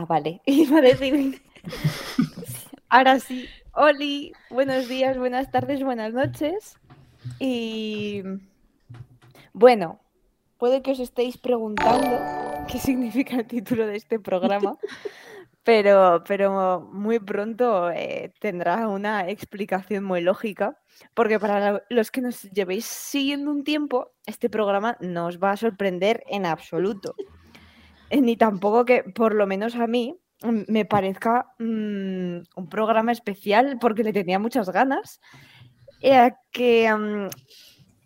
Ah, vale. Iba a decir. Ahora sí. Oli, buenos días, buenas tardes, buenas noches. Y bueno, puede que os estéis preguntando qué significa el título de este programa, pero, pero muy pronto eh, tendrá una explicación muy lógica, porque para los que nos llevéis siguiendo un tiempo, este programa no os va a sorprender en absoluto. Eh, ni tampoco que, por lo menos a mí, mm, me parezca mm, un programa especial porque le tenía muchas ganas. Eh, que mm,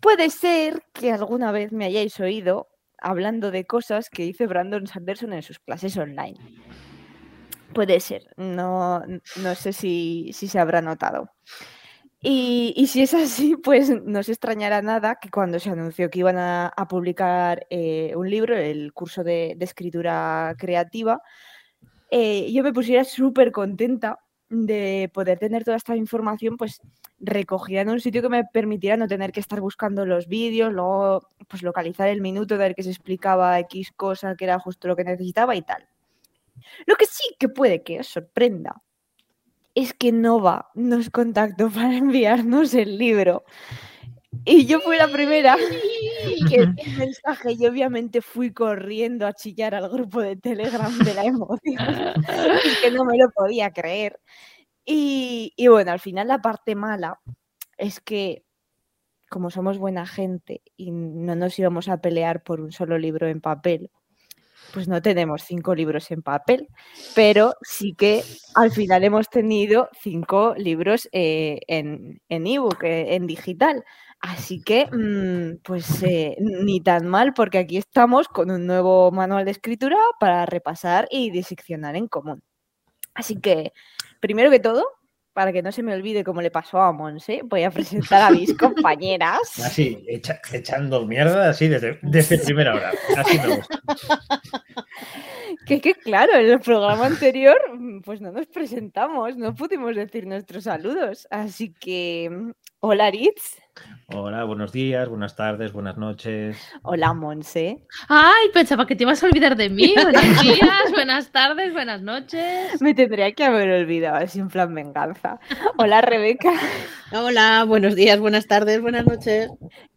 puede ser que alguna vez me hayáis oído hablando de cosas que dice Brandon Sanderson en sus clases online. Puede ser, no, no sé si, si se habrá notado. Y, si es así, pues no se extrañará nada que cuando se anunció que iban a, publicar eh, un libro, el curso de, escritura creativa, eh, yo me pusiera súper contenta de poder tener toda esta información pues recogida en un sitio que me permitiera no tener que estar buscando los vídeos, luego pues localizar el minuto ver que se explicaba X cosa que era justo lo que necesitaba y tal. Lo que sí que puede que os sorprenda es que Nova nos contactó para enviarnos el libro. Y yo fui la primera que el mensaje y obviamente fui corriendo a chillar al grupo de Telegram de la emoción. es que no me lo podía creer. Y, y bueno, al final la parte mala es que como somos buena gente y no nos íbamos a pelear por un solo libro en papel, pues no tenemos cinco libros en papel, pero sí que al final hemos tenido cinco libros eh, en ebook, en, eh, en digital. Así que, mmm, pues eh, ni tan mal, porque aquí estamos con un nuevo manual de escritura para repasar y diseccionar en común. Así que, primero que todo, para que no se me olvide cómo le pasó a Monse, voy a presentar a mis compañeras. Así, echa, echando mierda, así desde, desde primera hora. Así me gusta. Que, que claro, en el programa anterior, pues no nos presentamos, no pudimos decir nuestros saludos. Así que, hola Ritz. Hola, buenos días, buenas tardes, buenas noches. Hola, Monse. Ay, pensaba que te ibas a olvidar de mí. Buenos días, buenas tardes, buenas noches. Me tendría que haber olvidado, así en plan venganza. Hola, Rebeca. Hola, buenos días, buenas tardes, buenas noches.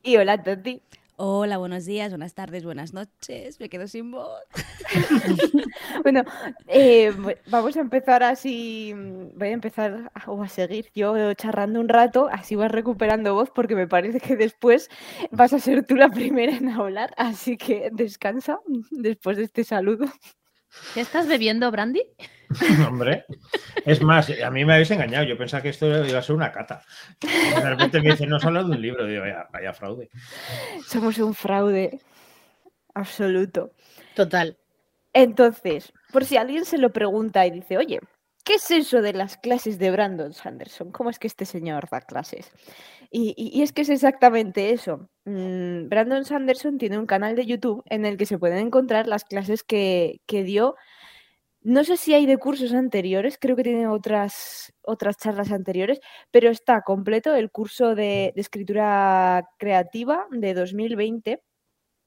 Y hola, Toti. Hola, buenos días, buenas tardes, buenas noches. Me quedo sin voz. bueno, eh, vamos a empezar así. Voy a empezar o a seguir yo charrando un rato, así vas recuperando voz, porque me parece que después vas a ser tú la primera en hablar. Así que descansa después de este saludo. ¿Qué estás bebiendo, Brandy? Hombre, es más, a mí me habéis engañado. Yo pensaba que esto iba a ser una cata. De repente me dicen, no solo de un libro. Digo, vaya, vaya fraude. Somos un fraude absoluto. Total. Entonces, por si alguien se lo pregunta y dice, oye, ¿qué es eso de las clases de Brandon Sanderson? ¿Cómo es que este señor da clases? Y, es que es exactamente eso. Mm, Brandon Sanderson tiene un canal de YouTube en el que se pueden encontrar las clases que, que dio no sé si hay de cursos anteriores, creo que tiene otras, otras charlas anteriores, pero está completo el curso de, de escritura creativa de 2020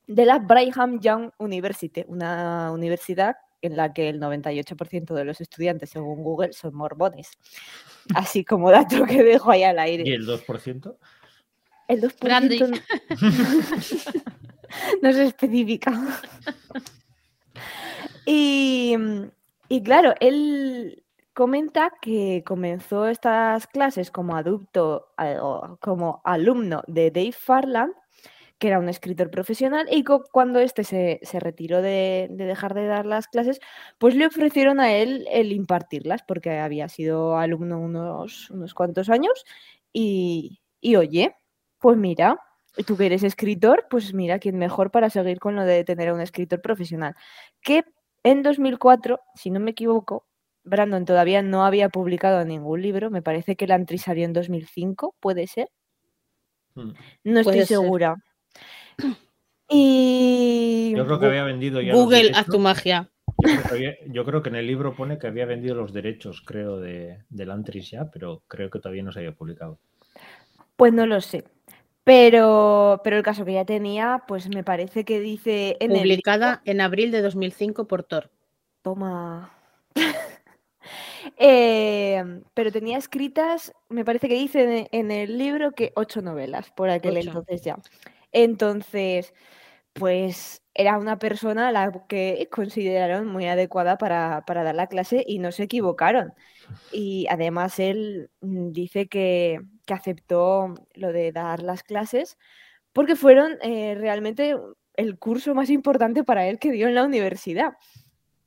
de la Brigham Young University, una universidad en la que el 98% de los estudiantes, según Google, son mormones. Así como dato que dejo ahí al aire. ¿Y el 2%? El 2% no se especifica. y, y claro, él comenta que comenzó estas clases como adulto, como alumno de Dave Farland, que era un escritor profesional, y cuando este se, se retiró de, de, dejar de dar las clases, pues le ofrecieron a él el impartirlas, porque había sido alumno unos, unos cuantos años Y, y oye, pues mira, tú que eres escritor, pues mira, quién mejor para seguir con lo de tener a un escritor profesional. Que en 2004, si no me equivoco, Brandon todavía no había publicado ningún libro, me parece que el Antri salió en 2005, ¿puede ser? Mm. No estoy ser. Y Yo creo que había vendido ya. Google, haz tu magia. Yo creo, que había- yo creo que en el libro pone que había vendido los derechos, creo, de, del Antris ya, pero creo que todavía no se había publicado. Pues no lo sé. Pero, pero el caso que ya tenía, pues me parece que dice en el libro- Publicada en abril de 2005 por Thor. Toma. Eh, pero tenía escritas, me parece que dice en en el libro que ocho novelas por aquel Ocho. entonces ya. Entonces, pues era una persona a la que consideraron muy adecuada para, para dar la clase y no se equivocaron. Y además él mm, dice que, que aceptó lo de dar las clases porque fueron eh, realmente el curso más importante para él que dio en la universidad.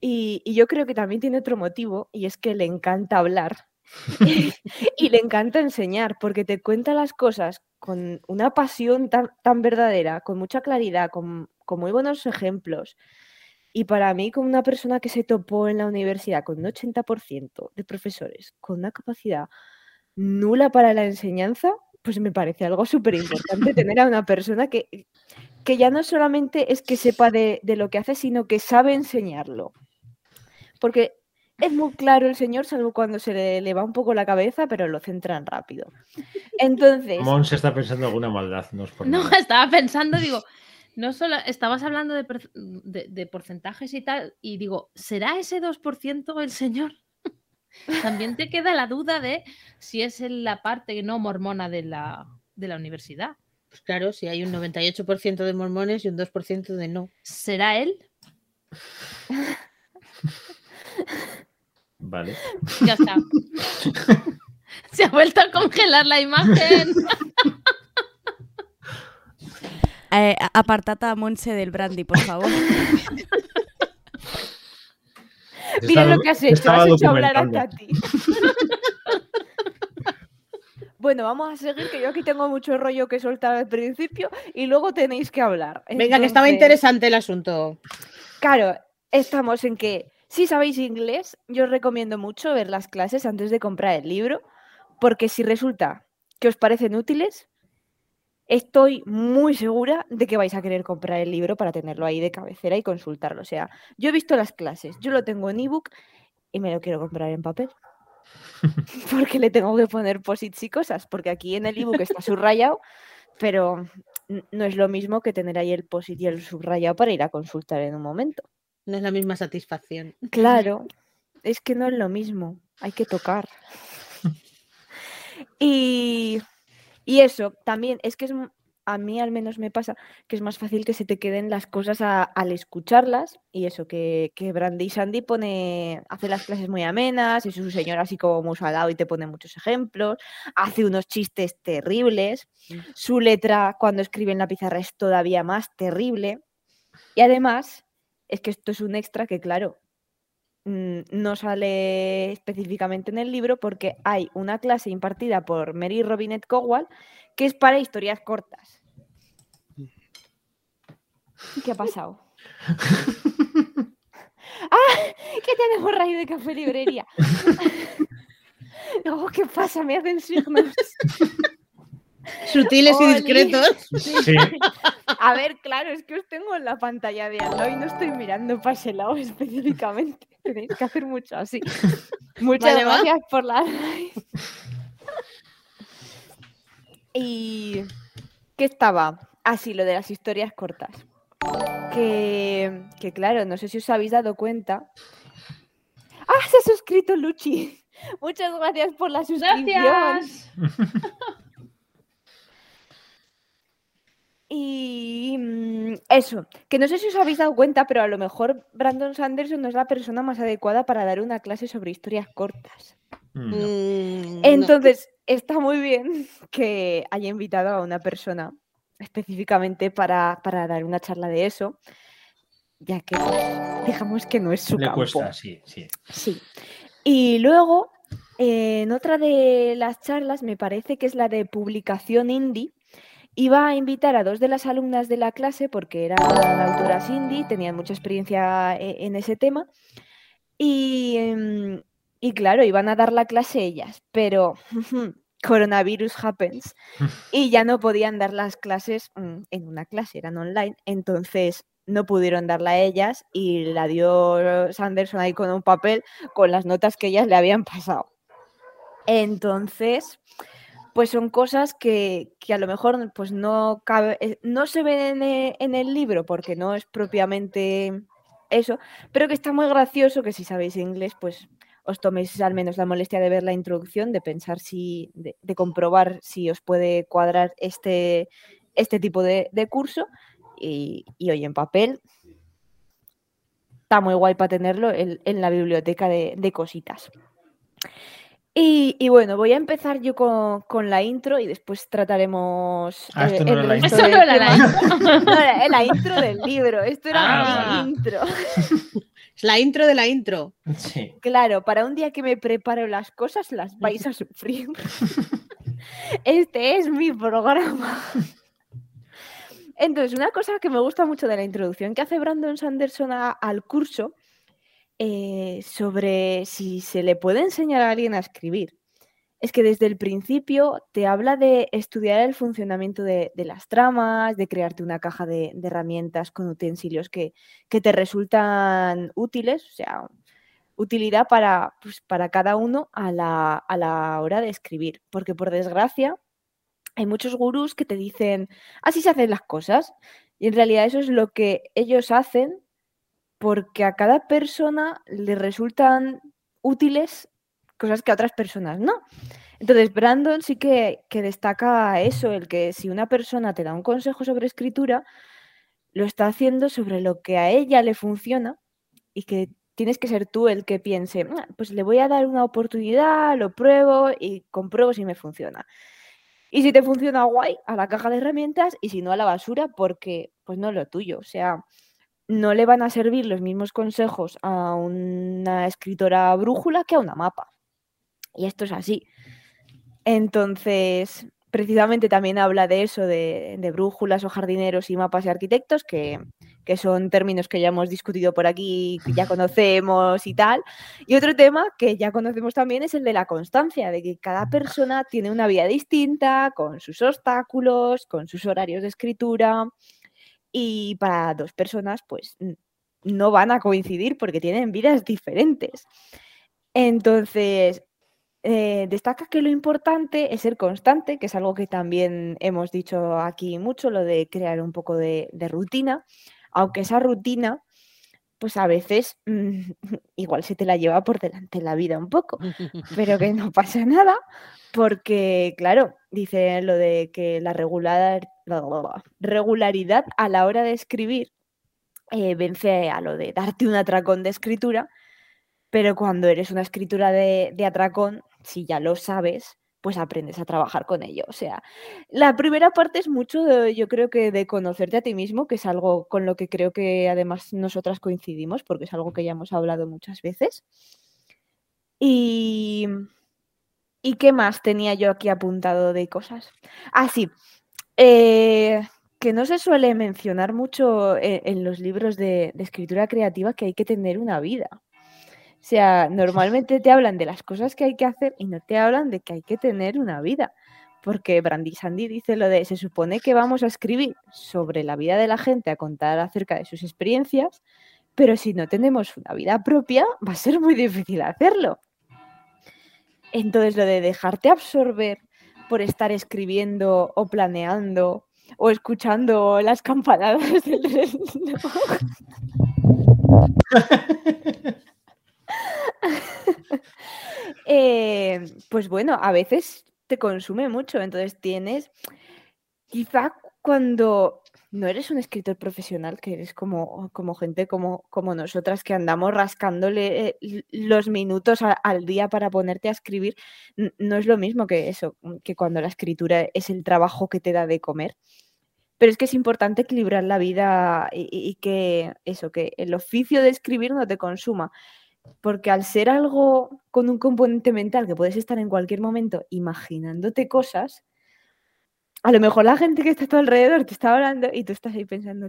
Y, y yo creo que también tiene otro motivo, y es que le encanta hablar y le encanta enseñar, porque te cuenta las cosas con una pasión tan, tan verdadera, con mucha claridad, con, con muy buenos ejemplos. Y para mí, como una persona que se topó en la universidad con un 80% de profesores, con una capacidad nula para la enseñanza, pues me parece algo súper importante tener a una persona que, que ya no solamente es que sepa de, de lo que hace, sino que sabe enseñarlo. Porque es muy claro el señor, salvo cuando se le, le va un poco la cabeza, pero lo centran rápido. Entonces, Mon se está pensando alguna maldad, no es por No, nada. estaba pensando, digo, no solo estabas hablando de, de- de porcentajes y tal, y digo, ¿será ese 2% el señor? También te queda la duda de si es en la parte no mormona de la, de la universidad. Pues claro, si hay un 98% de mormones y un 2% de no. ¿Será él? Vale. Ya está. Se ha vuelto a congelar la imagen. Eh, a- apartad a Monse del brandy, por favor. mira Estaba- lo que has hecho, has hecho hablar a. Tati. Bueno, vamos a seguir, que yo aquí tengo mucho rollo que soltar al principio y luego tenéis que hablar. Venga, que estaba interesante el asunto. Claro, estamos en que si sabéis inglés, yo os recomiendo mucho ver las clases antes de comprar el libro, porque si resulta que os parecen útiles, estoy muy segura de que vais a querer comprar el libro para tenerlo ahí de cabecera y consultarlo. O sea, yo he visto las clases, yo lo tengo en ebook y me lo quiero comprar en papel. Porque le tengo que poner posits y cosas, porque aquí en el ebook está subrayado, pero no es lo mismo que tener ahí el posit y el subrayado para ir a consultar en un momento. No es la misma satisfacción. Claro, es que no es lo mismo, hay que tocar. Y, y eso, también es que es, a mí al menos me pasa que es más fácil que se te queden las cosas a- al escucharlas y eso, que, que Brandy Sandy pone, hace las clases muy amenas, es un señor así como muy salado y te pone muchos ejemplos, hace unos chistes terribles, su letra cuando escribe en la pizarra es todavía más terrible y además es que esto es un extra que claro, mm, no sale específicamente en el libro porque hay una clase impartida por Mary Robinette Cowell que es para historias cortas. ¿Qué ha pasado? ¡Ah! ¿Qué tenemos raíz de café librería? Oh, ¿Qué pasa? Me hacen signos. Sutiles y discretos. Sí, A ver, claro, es que os tengo en la pantalla de al lado y no estoy mirando para ese lado específicamente. Tenéis que hacer mucho así. Muchas Vale, va. gracias por la. Y ¿qué estaba? Así, lo de las historias cortas. Que, que claro, no sé si os habéis dado cuenta. ¡Ah! Se ha suscrito Luchi. Muchas gracias por la suscripción. Gracias. Y mm, eso, que no sé si os habéis dado cuenta, pero a lo mejor Brandon Sanderson no es la persona más adecuada para dar una clase sobre historias cortas. Mm, no. Mm, no. Entonces, está muy bien que haya invitado a una persona específicamente para, para dar una charla de eso, ya que pues, digamos que no es su Le campo. cuesta, sí, sí. Sí. Y luego, en otra de las charlas, me parece que es la de publicación indie, iba a invitar a dos de las alumnas de la clase porque eran autoras indie, tenían mucha experiencia e- en ese tema. Y, em, y claro, iban a dar la clase ellas, pero coronavirus happens y ya no podían dar las clases mm, en una clase, eran online, entonces no pudieron darla a ellas y la dio Sanderson ahí con un papel con las notas que ellas le habían pasado. Entonces, pues son cosas que, que a lo mejor pues no, cabe, eh, no se ven en, e- en el libro porque no es propiamente eso, pero que está muy gracioso que si sabéis inglés, pues os toméis al menos la molestia de ver la introducción, de pensar si, de, comprobar si os puede cuadrar este, este tipo de, curso. Y, hoy en papel está muy guay para tenerlo en, en la biblioteca de, de cositas. Y, y bueno, voy a empezar yo con, con la intro y después trataremos Ah, esto no el era la resto no del era la tema. No, era la intro del libro. Esto era Ah. mi intro. Es la intro de la intro. Sí. Claro, para un día que me preparo las cosas, las vais a sufrir. Este es mi programa. Entonces, una cosa que me gusta mucho de la introducción que hace Brandon Sanderson a- al curso eh, sobre si se le puede enseñar a alguien a escribir. Es que desde el principio te habla de estudiar el funcionamiento de, las tramas, de crearte una caja de, de herramientas con utensilios que, que te resultan útiles, o sea, utilidad para, pues, para cada uno a la, a la hora de escribir. Porque por desgracia hay muchos gurús que te dicen, así se hacen las cosas. Y en realidad eso es lo que ellos hacen porque a cada persona le resultan útiles cosas que a otras personas no. Entonces, Brandon sí que, que destaca eso, el que si una persona te da un consejo sobre escritura, lo está haciendo sobre lo que a ella le funciona y que tienes que ser tú el que piense, "Ah, pues le voy a dar una oportunidad, lo pruebo y compruebo si me funciona. Y si te funciona guay, a la caja de herramientas y si no a la basura porque pues no es lo tuyo. O sea, no le van a servir los mismos consejos a una escritora brújula que a una mapa. Y esto es así. Entonces, precisamente también habla de eso, de, brújulas o jardineros y mapas y arquitectos, que, que son términos que ya hemos discutido por aquí, que ya conocemos y tal. Y otro tema que ya conocemos también es el de la constancia, de que cada persona tiene una vida distinta, con sus obstáculos, con sus horarios de escritura, y para dos personas, pues no van a coincidir porque tienen vidas diferentes. Entonces, eh, destaca que lo importante es ser constante, que es algo que también hemos dicho aquí mucho, lo de crear un poco de rutina, aunque esa rutina, pues a veces mm, igual se te la lleva por delante la vida un poco, pero que no pasa nada, porque, claro, dice lo de que la regular, regularidad a la hora de escribir eh, vence a lo de darte un atracón de escritura, pero cuando eres una escritura de, de atracón, si ya lo sabes, pues aprendes a trabajar con ello. O sea, la primera parte es mucho, yo creo que de conocerte a ti mismo, que es algo con lo que creo que además nosotras coincidimos, porque es algo que ya hemos hablado muchas veces. Y, ¿y qué más tenía yo aquí apuntado de cosas? Ah, sí. eh, que no se suele mencionar mucho e- en, los libros de, de escritura creativa que hay que tener una vida. O sea, normalmente te hablan de las cosas que hay que hacer y no te hablan de que hay que tener una vida. Porque Brandy Sandy dice lo de, se supone que vamos a escribir sobre la vida de la gente, a contar acerca de sus experiencias, pero si no tenemos una vida propia, va a ser muy difícil hacerlo. Entonces, lo de dejarte absorber por estar escribiendo o planeando o escuchando las campanadas del reloj. Eh, pues bueno, a veces te consume mucho, entonces tienes, quizá cuando no eres un escritor profesional, que eres como, como gente como, como nosotras que andamos rascándole eh, los minutos al día para ponerte a escribir, no es lo mismo que eso, que cuando la escritura es el trabajo que te da de comer. Pero es que es importante equilibrar la vida y- y que eso, que el oficio de escribir no te consuma. Porque al ser algo con un componente mental que puedes estar en cualquier momento imaginándote cosas, a lo mejor la gente que está a tu alrededor te está hablando y tú estás ahí pensando,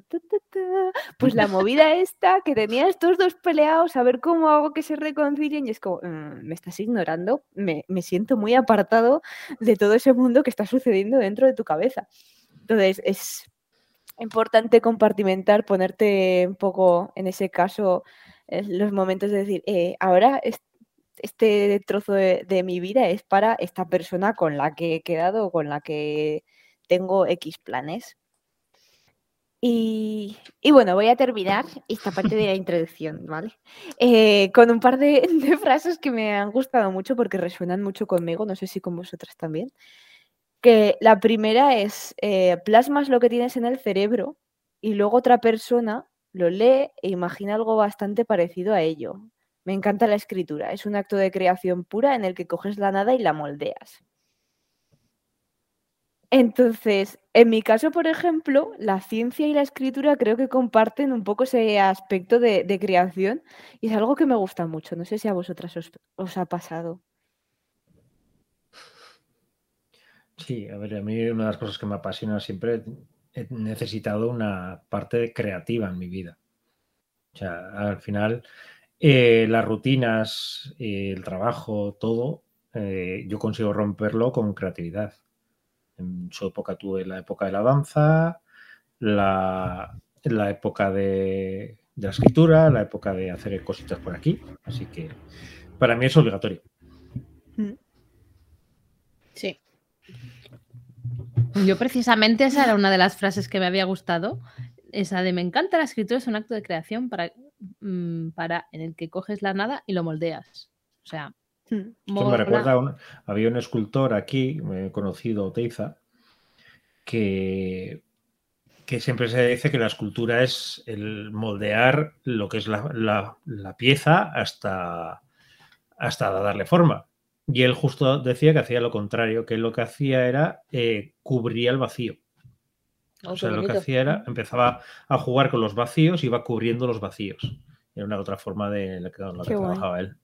pues la movida esta, que tenía estos dos peleados, a ver cómo hago que se reconcilien, y es como, "Mm, me estás ignorando, me, me siento muy apartado de todo ese mundo que está sucediendo dentro de tu cabeza. Entonces, es importante compartimentar, ponerte un poco, en ese caso, los momentos de decir, "Eh, ahora es- este trozo de, de mi vida es para esta persona con la que he quedado o con la que tengo X planes. Y, y bueno, voy a terminar esta parte de la introducción, ¿vale? Eh, con un par de, de frases que me han gustado mucho porque resuenan mucho conmigo, no sé si con vosotras también. Que la primera es, eh, plasmas lo que tienes en el cerebro y luego otra persona lo lee e imagina algo bastante parecido a ello. Me encanta la escritura, es un acto de creación pura en el que coges la nada y la moldeas. Entonces, en mi caso, por ejemplo, la ciencia y la escritura creo que comparten un poco ese aspecto de, creación y es algo que me gusta mucho. No sé si a vosotras os, os ha pasado. Sí, a ver, a mí una de las cosas que me apasiona siempre, he necesitado una parte creativa en mi vida. O sea, al final, eh, las rutinas, eh, el trabajo, todo, eh, yo consigo romperlo con creatividad. En su época tuve la época de la danza, la, la época de, de la escritura, la época de hacer cositas por aquí. Así que para mí es obligatorio. Sí. Yo precisamente esa era una de las frases que me había gustado. Esa de me encanta la escritura es un acto de creación para, mm, para en el que coges la nada y lo moldeas. O sea, Mm. Esto me recuerda a un, había un escultor aquí, eh, conocido, Teiza, que, que siempre se dice que la escultura es el moldear lo que es la, la- la pieza hasta, hasta darle forma. Y él justo decía que hacía lo contrario, que lo que hacía era Oh, eh, cubría el vacío. O qué sea, lo que hacía era, empezaba a jugar con los vacíos y iba cubriendo los vacíos. Era una otra forma de la que, la que trabajaba él.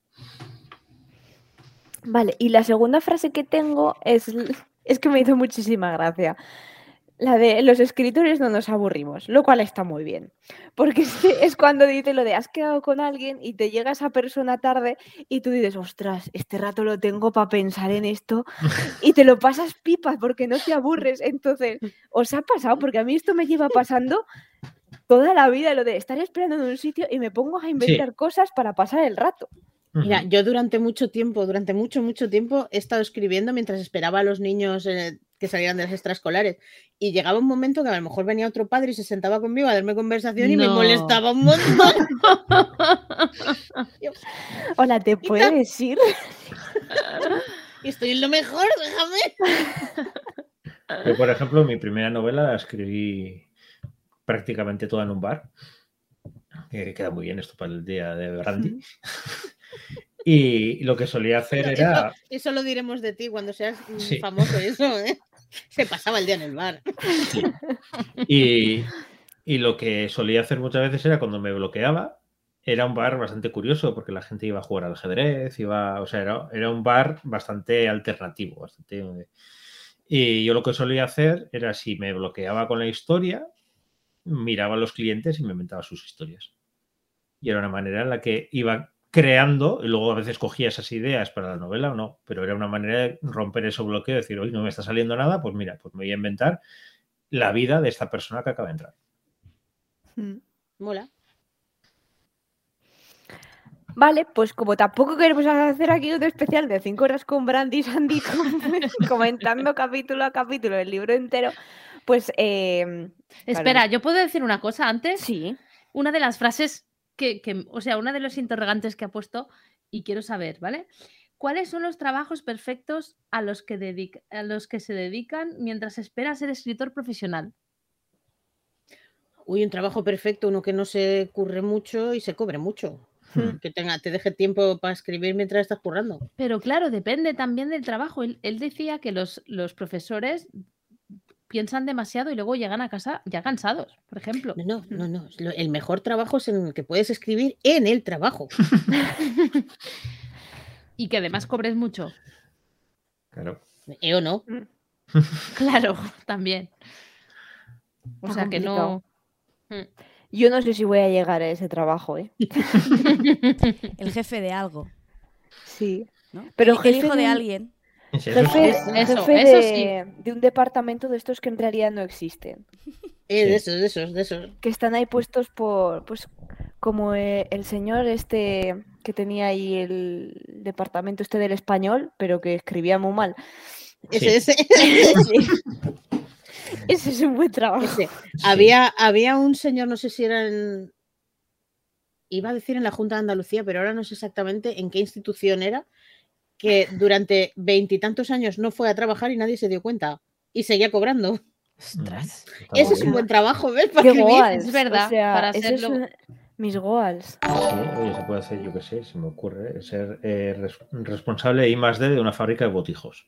Vale, y la segunda frase que tengo es, es que me hizo muchísima gracia. La de los escritores no nos aburrimos, lo cual está muy bien. Porque es, cuando dice lo de has quedado con alguien y te llega esa persona tarde y tú dices, ostras, este rato lo tengo para pensar en esto y te lo pasas pipa porque no te aburres. Entonces, ¿os ha pasado? Porque a mí esto me lleva pasando toda la vida, lo de estar esperando en un sitio y me pongo a inventar cosas para pasar el rato. Mira, yo durante mucho tiempo, durante mucho, mucho tiempo he estado escribiendo mientras esperaba a los niños eh, que salieran de las extraescolares. Y llegaba un momento que a lo mejor venía otro padre y se sentaba conmigo a darme conversación y me molestaba un montón. Hola, ¿te puedes ir? y estoy en lo mejor, déjame. Yo, por ejemplo, mi primera novela la escribí prácticamente toda en un bar. que queda muy bien esto para el día de Brandy. Y lo que solía hacer Eso, era. eso lo diremos de ti cuando seas Sí. famoso, eso, ¿eh? Se pasaba el día en el bar. Y, y lo que solía hacer muchas veces era cuando me bloqueaba, era un bar bastante curioso porque la gente iba a jugar al ajedrez, iba, o sea, era, era un bar bastante alternativo, bastante. Y yo lo que solía hacer era si me bloqueaba con la historia, miraba a los clientes y me inventaba sus historias. Y era una manera en la que iba creando, y luego a veces cogía esas ideas para la novela o no, pero era una manera de romper ese bloqueo, decir, hoy no me está saliendo nada, pues mira, pues me voy a inventar la vida de esta persona que acaba de entrar. Mola. Vale, pues como tampoco queremos hacer aquí un especial de 5 horas con Brandy y Sandy com- comentando capítulo a capítulo el libro entero, pues eh, Espera, ¿yo puedo decir una cosa antes? sí. Una de las frases que, que- o sea, una de los interrogantes que ha puesto y quiero saber, ¿vale? ¿Cuáles son los trabajos perfectos a los que, dedic- a los que se dedican mientras espera ser escritor profesional? Uy, un trabajo perfecto, uno que no se curre mucho y se cobre mucho. Hmm. Que tenga, te deje tiempo para escribir mientras estás currando. Pero claro, depende también del trabajo. Él, él decía que los, los profesores piensan demasiado y luego llegan a casa ya cansados, por ejemplo. No, no, no, no. Lo- El mejor trabajo es en el que puedes escribir en el trabajo. Y que además cobres mucho. Claro. ¿Eh o no? Claro, también. O Está sea que no. Yo no sé si voy a llegar a ese trabajo, ¿eh? El jefe de algo. Sí. ¿no? Pero el, el jefe hijo de de alguien. Jefe. Eso, eso de, de un departamento de estos que en realidad no existen. Eh, Sí. De esos, de esos, de esos. Que están ahí puestos por, pues, como eh, el señor este que tenía ahí el departamento este del español, pero que escribía muy mal. Ese, Sí. ese. Ese es un buen trabajo. Ese. Había, había un señor, no sé si era en. Iba a decir en la Junta de Andalucía, pero ahora no sé exactamente en qué institución era, que durante veintitantos años no fue a trabajar y nadie se dio cuenta. Y seguía cobrando. Ostras. Ese es un buen trabajo, ¿ves? Para Qué escribir. goals. es verdad, O sea, para eso es hacerlo- un- mis goals. Sí, oye, se puede hacer, yo qué sé, se me ocurre, ser eh, res- responsable de I más D de una fábrica de botijos.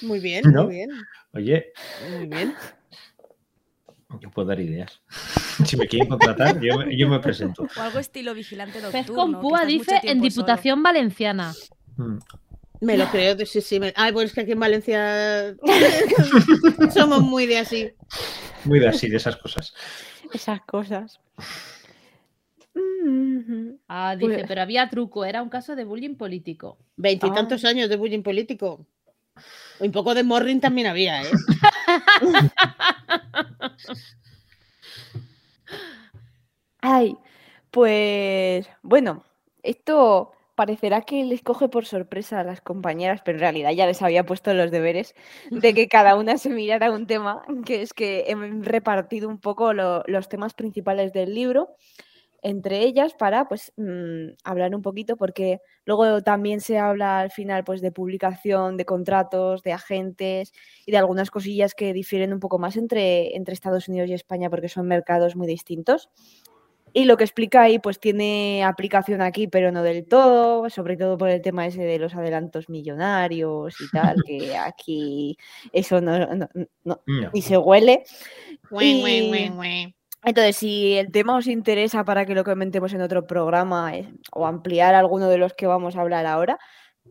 Muy bien, ¿No? muy bien. Oye, Muy bien. yo puedo dar ideas. Si me quieren contratar, yo, me- yo me presento. O algo estilo vigilante Pez nocturno. con que púa dice en solo. Diputación Valenciana. Mm. Me lo creo, sí, sí. Me... Ay, pues es que aquí en Valencia somos muy de así. Muy de así, de esas cosas. Esas cosas. Ah, dice, Pues- pero había truco, era un caso de bullying político. Veintitantos años de bullying político. Un poco de morring también había, ¿eh? Ay, pues bueno, esto parecerá que les coge por sorpresa a las compañeras, pero en realidad ya les había puesto los deberes de que cada una se mirara un tema, que es que he repartido un poco lo- los temas principales del libro entre ellas para pues mm, hablar un poquito porque luego también se habla al final pues de publicación de contratos de agentes y de algunas cosillas que difieren un poco más entre Estados Unidos y España porque son mercados muy distintos y lo que explica ahí pues tiene aplicación aquí pero no del todo sobre todo por el tema ese de los adelantos millonarios y tal que aquí eso no, no- no- No. ni se huele güey, Y- güey, güey. entonces, si el tema os interesa para que lo comentemos en otro programa eh, o ampliar alguno de los que vamos a hablar ahora,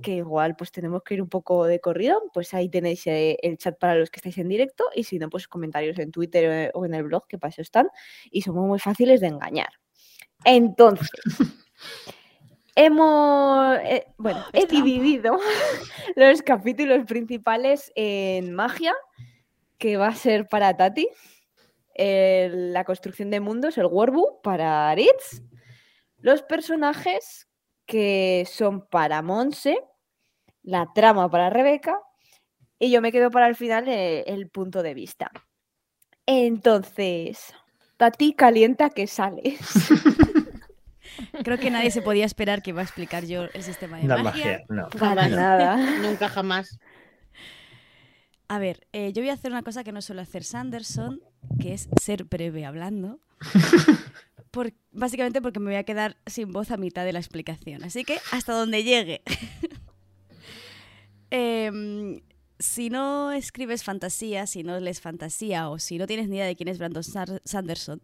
que igual pues tenemos que ir un poco de corrido, pues ahí tenéis eh, el chat para los que estáis en directo y si no, pues comentarios en Twitter eh, o en el blog, que para eso están, y somos muy fáciles de engañar. Entonces, hemos, eh, bueno, he dividido los capítulos principales en magia, que va a ser para Tati la construcción de mundos, el Warbu, para Aritz. Los personajes que son para Monse, la trama para Rebeca, y yo me quedo para el final eh, el punto de vista. Entonces, Tati calienta que sales. Creo que nadie se podía esperar que iba a explicar yo el sistema de La magia. magia, no. para No. nada. Nunca jamás. A ver, eh, yo voy a hacer una cosa que no suele hacer Sanderson, que es ser breve hablando. Por- básicamente porque me voy a quedar sin voz a mitad de la explicación. Así que hasta donde llegue. Em, si no escribes fantasía, si no lees fantasía o si no tienes ni idea de quién es Brandon Sanderson,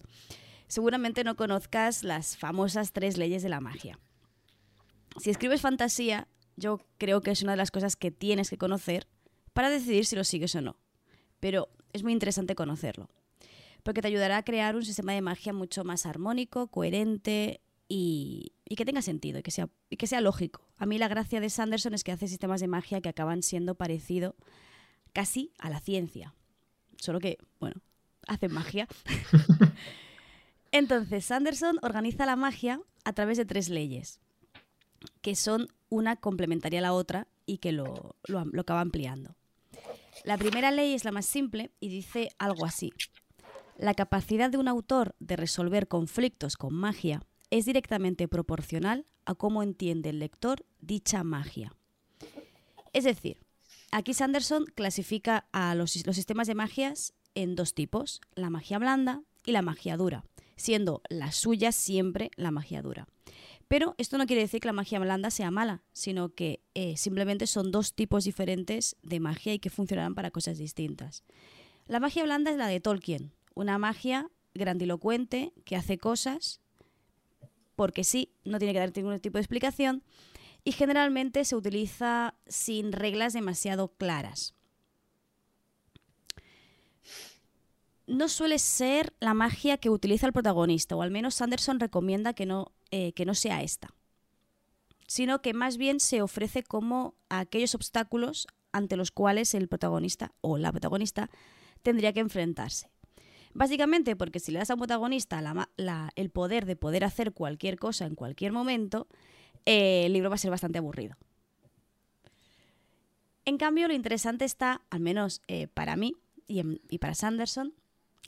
seguramente no conozcas las famosas tres leyes de la magia. Si escribes fantasía, yo creo que es una de las cosas que tienes que conocer para decidir si lo sigues o no. Pero es muy interesante conocerlo, porque te ayudará a crear un sistema de magia mucho más armónico, coherente y, y que tenga sentido y que, sea, y que sea lógico. A mí la gracia de Sanderson es que hace sistemas de magia que acaban siendo parecido casi a la ciencia. Solo que, bueno, hacen magia. Entonces, Sanderson organiza la magia a través de tres leyes, que son una complementaria a la otra y que lo, lo, am- lo acaba ampliando. La primera ley es la más simple y dice algo así. La capacidad de un autor de resolver conflictos con magia es directamente proporcional a cómo entiende el lector dicha magia. Es decir, aquí Sanderson clasifica a los, sistemas de magias en dos tipos, la magia blanda y la magia dura, siendo la suya siempre la magia dura. Pero esto no quiere decir que la magia blanda sea mala, sino que eh, simplemente son dos tipos diferentes de magia y que funcionarán para cosas distintas. La magia blanda es la de Tolkien, una magia grandilocuente que hace cosas porque sí, no tiene que dar ningún tipo de explicación y generalmente se utiliza sin reglas demasiado claras. No suele ser la magia que utiliza el protagonista, o al menos Sanderson recomienda que no, eh, que no sea esta, sino que más bien se ofrece como aquellos obstáculos ante los cuales el protagonista o la protagonista tendría que enfrentarse. Básicamente porque si le das a un protagonista el poder de poder hacer cualquier cosa en cualquier momento, eh, el libro va a ser bastante aburrido. En cambio, lo interesante está, al menos eh, para mí y, para Sanderson,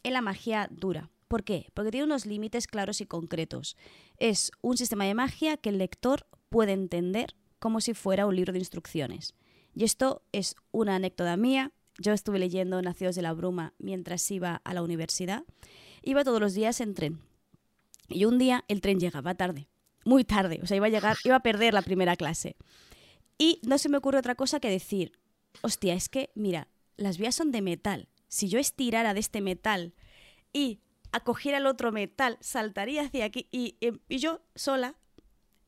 en la magia dura. ¿Por qué? Porque tiene unos límites claros y concretos. Es un sistema de magia que el lector puede entender como si fuera un libro de instrucciones. Y esto es una anécdota mía. Yo estuve leyendo Nacidos de la Bruma mientras iba a la universidad. Iba todos los días en tren. Y un día el tren llegaba tarde muy tarde, o sea, iba a llegar, iba a perder la primera clase. Y no se me ocurre otra cosa que decir, hostia, es que, mira, las vías son de metal. Si yo estirara de este metal y acogiera el otro metal, saltaría hacia aquí. Y, yo sola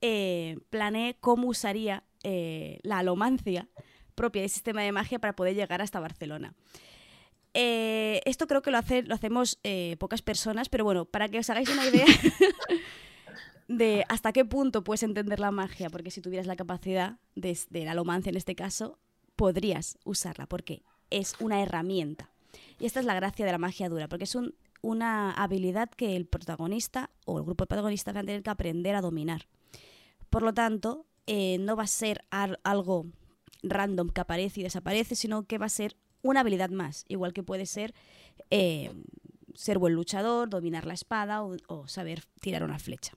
eh, planeé cómo usaría eh, la alomancia propia del sistema de magia para poder llegar hasta Barcelona. Eh, esto creo que lo, hace, lo hacemos pocas personas, pero bueno, para que os hagáis una idea, de hasta qué punto puedes entender la magia, porque si tuvieras la capacidad de, la alomancia en este caso, podrías usarla, porque es una herramienta. Y esta es la gracia de la magia dura, porque es una habilidad que el protagonista o el grupo de protagonistas van a tener que aprender a dominar. Por lo tanto, eh, no va a ser algo random que aparece y desaparece, sino que va a ser una habilidad más, igual que puede ser eh, ser buen luchador, dominar la espada o saber tirar una flecha.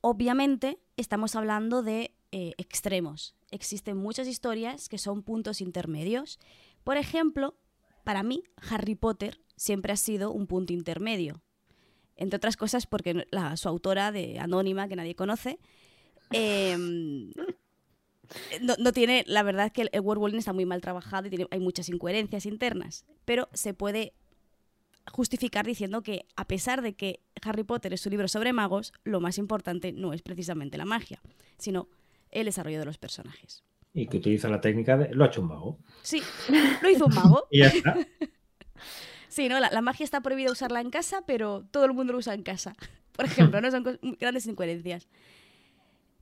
Obviamente estamos hablando de eh, extremos. Existen muchas historias que son puntos intermedios. Por ejemplo, para mí, Harry Potter siempre ha sido un punto intermedio. Entre otras cosas porque su autora de Anónima, que nadie conoce, em, no, tiene, la verdad es que el, el world está muy mal trabajado y hay muchas incoherencias internas, pero se puede justificar diciendo que a pesar de que Harry Potter es un libro sobre magos, lo más importante no es precisamente la magia, sino el desarrollo de los personajes. Y que utiliza la técnica de lo ha hecho un mago. Sí, lo hizo un mago. y ya está. Sí, ¿no? La, magia está prohibida usarla en casa, pero todo el mundo lo usa en casa. Por ejemplo, ¿no? Son grandes incoherencias.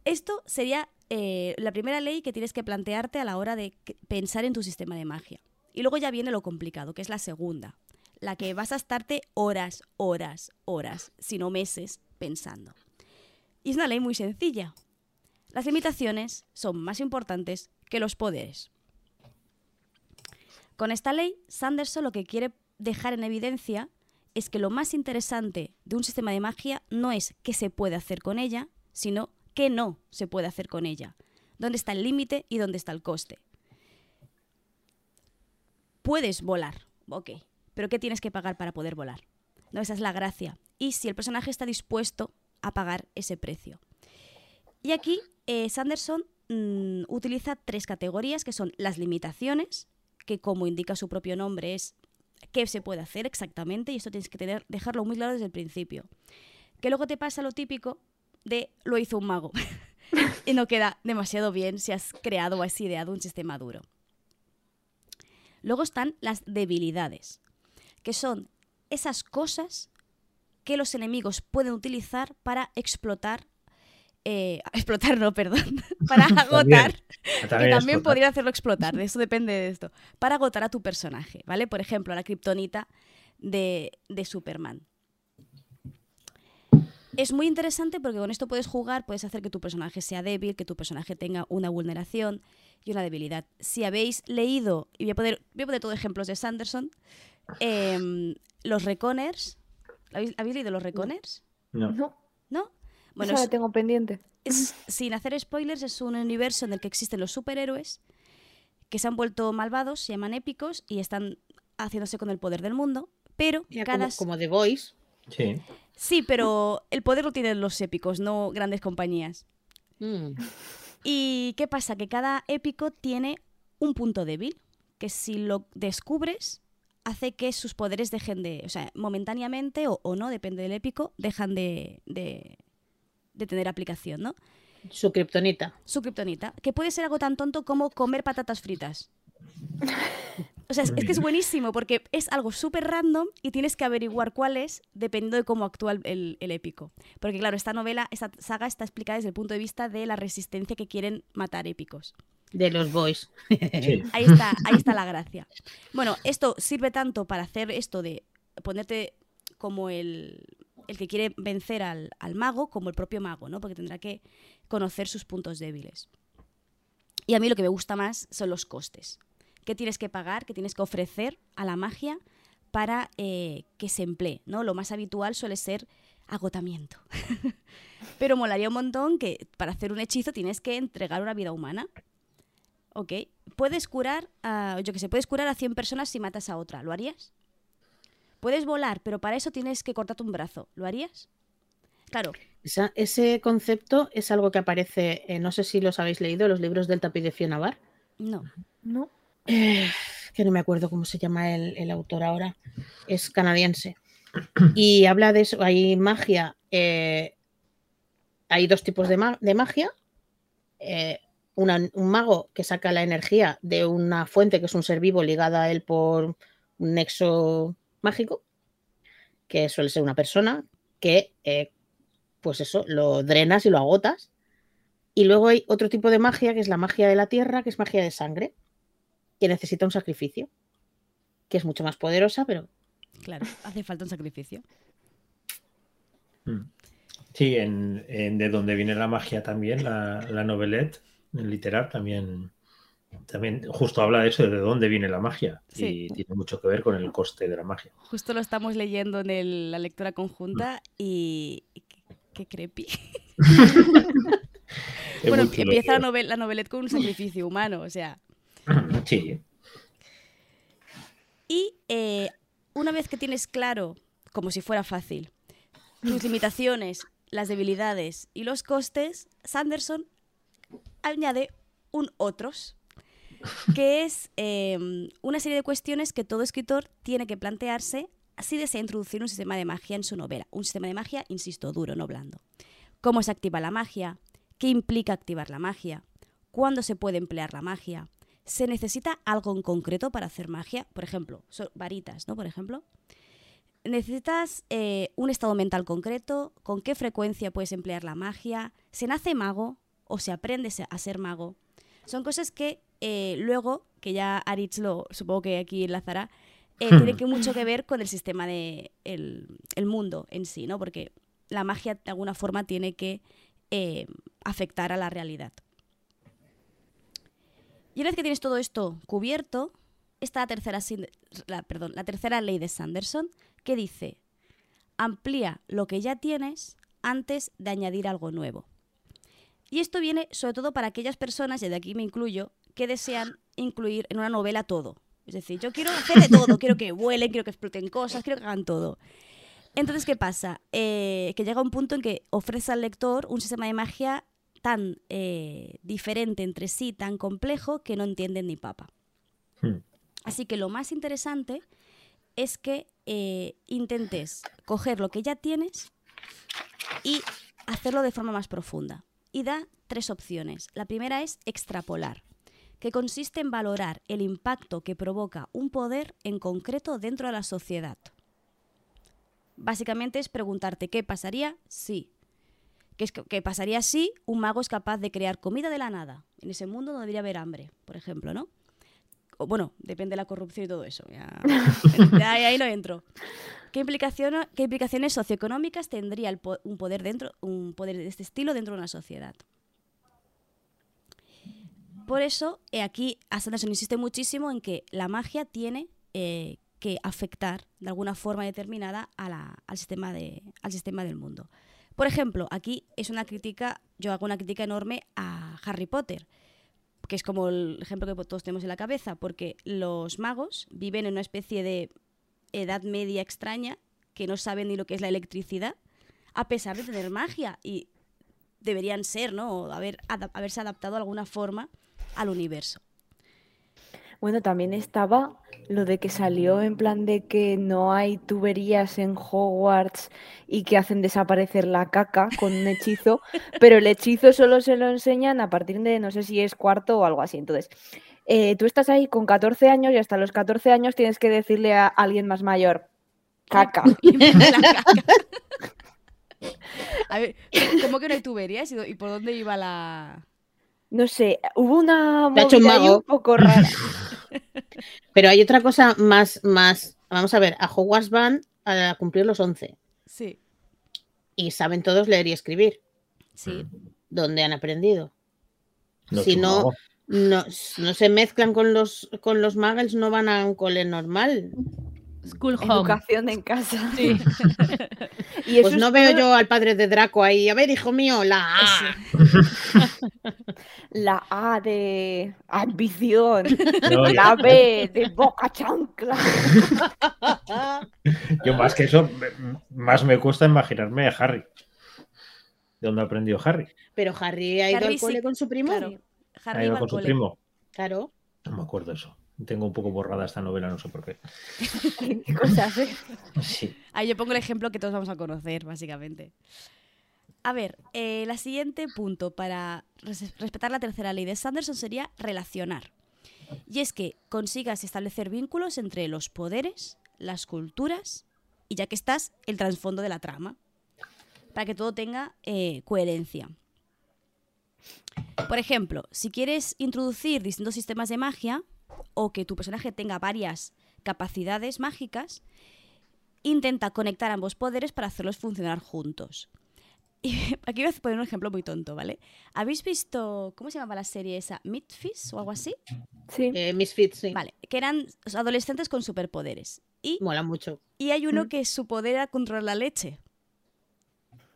Esto sería eh, la primera ley que tienes que plantearte a la hora de pensar en tu sistema de magia. Y luego ya viene lo complicado, que es la segunda, la que vas a estarte horas, horas, horas, si no meses, pensando. Y es una ley muy sencilla. Las limitaciones son más importantes que los poderes. Con esta ley, Sanderson lo que quiere dejar en evidencia es que lo más interesante de un sistema de magia no es qué se puede hacer con ella, sino qué no se puede hacer con ella. ¿Dónde está el límite y dónde está el coste? Puedes volar, ok, pero ¿qué tienes que pagar para poder volar? No, esa es la gracia. Y si el personaje está dispuesto a pagar ese precio. Y aquí eh, Sanderson mm, utiliza tres categorías que son las limitaciones, que como indica su propio nombre es qué se puede hacer exactamente, y esto tienes que tener, dejarlo muy claro desde el principio. Que luego te pasa lo típico de lo hizo un mago. y no queda demasiado bien si has creado o has ideado un sistema duro. Luego están las debilidades que son esas cosas que los enemigos pueden utilizar para explotar eh, explotar, no, perdón, para agotar, que también podría hacerlo explotar, de eso depende de esto, para agotar a tu personaje, ¿vale? Por ejemplo, la kriptonita de, de Superman. Es muy interesante porque con esto puedes jugar, puedes hacer que tu personaje sea débil, que tu personaje tenga una vulneración y una debilidad. Si habéis leído, y voy a poner, voy a poner todo ejemplos de Sanderson, Em, los Reconers. ¿Habéis, leído los Reconers? No. No. Bueno, Eso lo tengo pendiente. sin hacer spoilers, es un universo en el que existen los superhéroes que se han vuelto malvados, se llaman épicos y están haciéndose con el poder del mundo, pero cada... Como, como The Voice. Sí. Sí, pero el poder lo tienen los épicos, no grandes compañías. Mm. ¿Y qué pasa? Que cada épico tiene un punto débil, que si lo descubres, hace que sus poderes dejen de, o sea, momentáneamente o, o no, depende del épico, dejan de, de, de tener aplicación, ¿no? Su kriptonita. Su kriptonita, que puede ser algo tan tonto como comer patatas fritas. O sea, es, es que es buenísimo porque es algo súper random y tienes que averiguar cuál es dependiendo de cómo actúa el, el- el épico. Porque claro, esta novela, esta saga está explicada desde el punto de vista de la resistencia que quieren matar épicos. De los boys. Sí. Ahí está, ahí está la gracia. Bueno, esto sirve tanto para hacer esto de ponerte como el, el que quiere vencer al, al mago, como el propio mago, ¿no? Porque tendrá que conocer sus puntos débiles. Y a mí lo que me gusta más son los costes. ¿Qué tienes que pagar? ¿Qué tienes que ofrecer a la magia para eh, que se emplee? ¿no? Lo más habitual suele ser agotamiento. Pero molaría un montón que para hacer un hechizo tienes que entregar una vida humana. Ok. Puedes curar, a, yo que sé, puedes curar a 100 personas si matas a otra. ¿Lo harías? Puedes volar, pero para eso tienes que cortarte un brazo. ¿Lo harías? Claro, Esa- ese concepto es algo que aparece, eh, no sé si los habéis leído, los libros del tapiz de Fiona no. No. Eh, que no me acuerdo cómo se llama el, el autor ahora, es canadiense. Y habla de eso, hay magia, eh, hay dos tipos de, ma- de magia. eh, una- un mago que saca la energía de una fuente que es un ser vivo ligada a él por un nexo mágico, que suele ser una persona, que eh, pues eso, lo drenas y lo agotas. Y luego hay otro tipo de magia, que es la magia de la tierra, que es magia de sangre que necesita un sacrificio, que es mucho más poderosa, pero Claro, hace falta un sacrificio. Mm. Sí, en, en De dónde viene la magia también, la, la novelette, en literal, también, también justo habla de eso, de dónde viene la magia. Sí. Y tiene mucho que ver con el coste de la magia. Justo lo estamos leyendo en el- la lectura conjunta y... y qué- Qué creepy. Bueno, empieza la, novel la novelette con un sacrificio humano, o sea... Sí, Y eh, una vez que tienes claro, como si fuera fácil, tus limitaciones, las debilidades y los costes, Sanderson añade un otros, que es eh, una serie de cuestiones que todo escritor tiene que plantearse si desea introducir un sistema de magia en su novela. Un sistema de magia, insisto, duro, no blando. ¿Cómo se activa la magia? ¿Qué implica activar la magia? ¿Cuándo se puede emplear la magia? ¿Se necesita algo en concreto para hacer magia? Por ejemplo, so- varitas, ¿no? Por ejemplo. ¿Necesitas eh, un estado mental concreto? ¿Con qué frecuencia puedes emplear la magia? ¿Se nace mago o se aprende a ser mago? Son cosas que eh, luego, que ya Aritz lo supongo que aquí enlazará, eh, tienen que mucho que ver con el sistema de el, el mundo en sí, ¿no? Porque la magia de alguna forma tiene que eh, afectar a la realidad. Y una vez que tienes todo esto cubierto, está la tercera, ley de Sanderson que dice, amplía lo que ya tienes antes de añadir algo nuevo. Y esto viene sobre todo para aquellas personas, y de aquí me incluyo, que desean incluir en una novela todo. Es decir, yo quiero hacer de todo, quiero que vuelen, quiero que exploten cosas, quiero que hagan todo. Entonces, ¿qué pasa? Eh, que llega un punto en que ofrece al lector un sistema de magia tan eh, diferente entre sí, tan complejo, que no entienden ni papa. Hmm. Así que lo más interesante es que eh, intentes coger lo que ya tienes y hacerlo de forma más profunda. Y da tres opciones. La primera es extrapolar, que consiste en valorar el impacto que provoca un poder en concreto dentro de la sociedad. Básicamente es preguntarte qué pasaría si. ¿Qué, es, qué pasaría si un mago es capaz de crear comida de la nada? En ese mundo no debería haber hambre, por ejemplo, ¿no? O, bueno, depende de la corrupción y todo eso. ya- ahí, ahí no entro. ¿Qué, implicación, ¿Qué implicaciones socioeconómicas tendría el po- un poder dentro, un poder de este estilo dentro de una sociedad? Por eso, aquí Sanderson insiste muchísimo en que la magia tiene eh, que afectar de alguna forma determinada a la- al, sistema de, al sistema del mundo. Por ejemplo, aquí es una crítica, yo hago una crítica enorme a Harry Potter, que es como el ejemplo que todos tenemos en la cabeza, porque los magos viven en una especie de edad media extraña que no saben ni lo que es la electricidad a pesar de tener magia. Y deberían ser, ¿no? O haberse adaptado de alguna forma al universo. Bueno, también estaba lo de que salió en plan de que no hay tuberías en Hogwarts y que hacen desaparecer la caca con un hechizo, pero el hechizo solo se lo enseñan a partir de no sé si es cuarto o algo así. Entonces, eh, tú estás ahí con 14 años y hasta los 14 años tienes que decirle a alguien más mayor, caca. Caca. A ver, ¿cómo que no hay tuberías? ¿Y do- ¿Y por dónde iba la...? No sé, hubo una Te ha hecho un mago. un poco rara. Pero hay otra cosa más, más. Vamos a ver, a Hogwarts van a cumplir los 11 Sí, y saben todos leer y escribir. sí. ¿Dónde han aprendido? No, si no, no, no se mezclan con los, con los muggles, no van a un cole normal. School home. Educación en casa. Sí. Y eso Pues es no veo todo- yo al padre de Draco ahí. A ver, hijo mío, la A. La A de ambición, No, la B de boca chancla. Yo más que eso, más me cuesta imaginarme a Harry. ¿De dónde aprendió Harry? Pero Harry ha ido Harry al cole sí, con su primo. Claro. Ha Harry ido con su primo. Claro. No me acuerdo eso. Tengo un poco borrada esta novela, no sé por qué. Qué cosas, ¿eh? Sí. Ahí yo pongo el ejemplo que todos vamos a conocer, básicamente. A ver, eh, la siguiente punto para res- respetar la tercera ley de Sanderson sería relacionar. Y es que consigas establecer vínculos entre los poderes, las culturas y ya que estás, el trasfondo de la trama. Para que todo tenga eh, coherencia. Por ejemplo, si quieres introducir distintos sistemas de magia o que tu personaje tenga varias capacidades mágicas, intenta conectar ambos poderes para hacerlos funcionar juntos. Y aquí voy a poner un ejemplo muy tonto, ¿vale? ¿Habéis visto, cómo se llamaba la serie esa? ¿Midfis o algo así? Sí. Eh, Misfits, sí. Vale, que eran adolescentes con superpoderes. Y, Mola mucho. y hay uno Mm. que su poder era controlar la leche.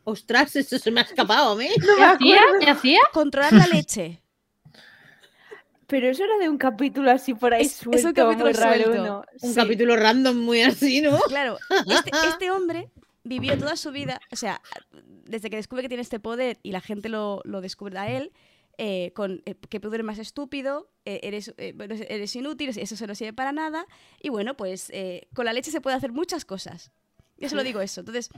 Ostras, eso se me ha escapado a mí. ¿Qué hacía? ¿Qué hacía? Controlar la leche. Pero eso era de un capítulo así por ahí Es- es un suelto, capítulo muy raro, suelto. ¿no? Un Sí. capítulo random muy así, ¿no? Claro, este, este hombre vivió toda su vida, o sea, desde que descubre que tiene este poder y la gente lo, lo descubre a él, eh, con eh, que poder más estúpido, eh, eres, eh, eres inútil, eso se no sirve para nada, y bueno, pues eh, con la leche se puede hacer muchas cosas. Yo solo digo eso. Entonces,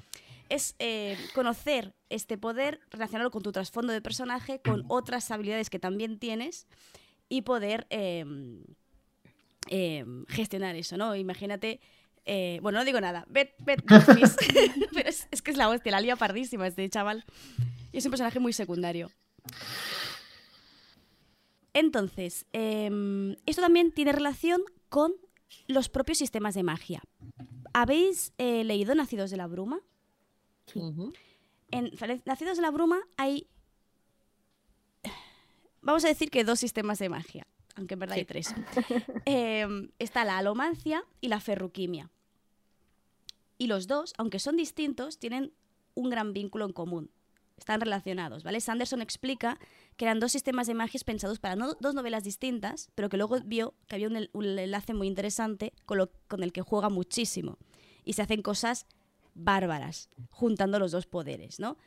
es eh, conocer este poder, relacionarlo con tu trasfondo de personaje, con otras habilidades que también tienes y poder eh, eh, gestionar eso, ¿no? Imagínate. eh, bueno, no digo nada. Bet, bet. Pero es, es que es la hostia, la lía pardísima este chaval. Y es un personaje muy secundario. Entonces, em, esto también tiene relación con los propios sistemas de magia. ¿Habéis eh, leído Nacidos de la Bruma? Ujú. En Nacidos de la Bruma hay, vamos a decir que dos sistemas de magia, aunque en verdad hay tres. Em, está la alomancia y la ferruquimia. Y los dos, aunque son distintos, tienen un gran vínculo en común. Están relacionados, ¿vale? Sanderson explica que eran dos sistemas de magia pensados para no- dos novelas distintas, pero que luego vio que había un, enlace muy interesante con, lo- con el que juega muchísimo. Y se hacen cosas bárbaras, juntando los dos poderes, ¿no?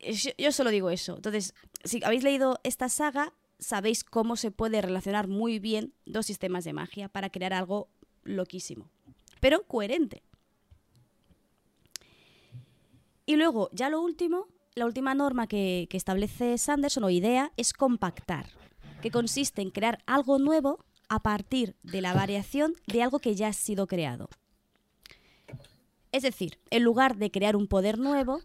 Yo, solo digo eso. Entonces, si habéis leído esta saga, sabéis cómo se puede relacionar muy bien dos sistemas de magia para crear algo loquísimo, pero coherente. Y luego, ya lo último, la última norma que establece Sanderson o idea es compactar, que consiste en crear algo nuevo a partir de la variación de algo que ya ha sido creado. Es decir, en lugar de crear un poder nuevo,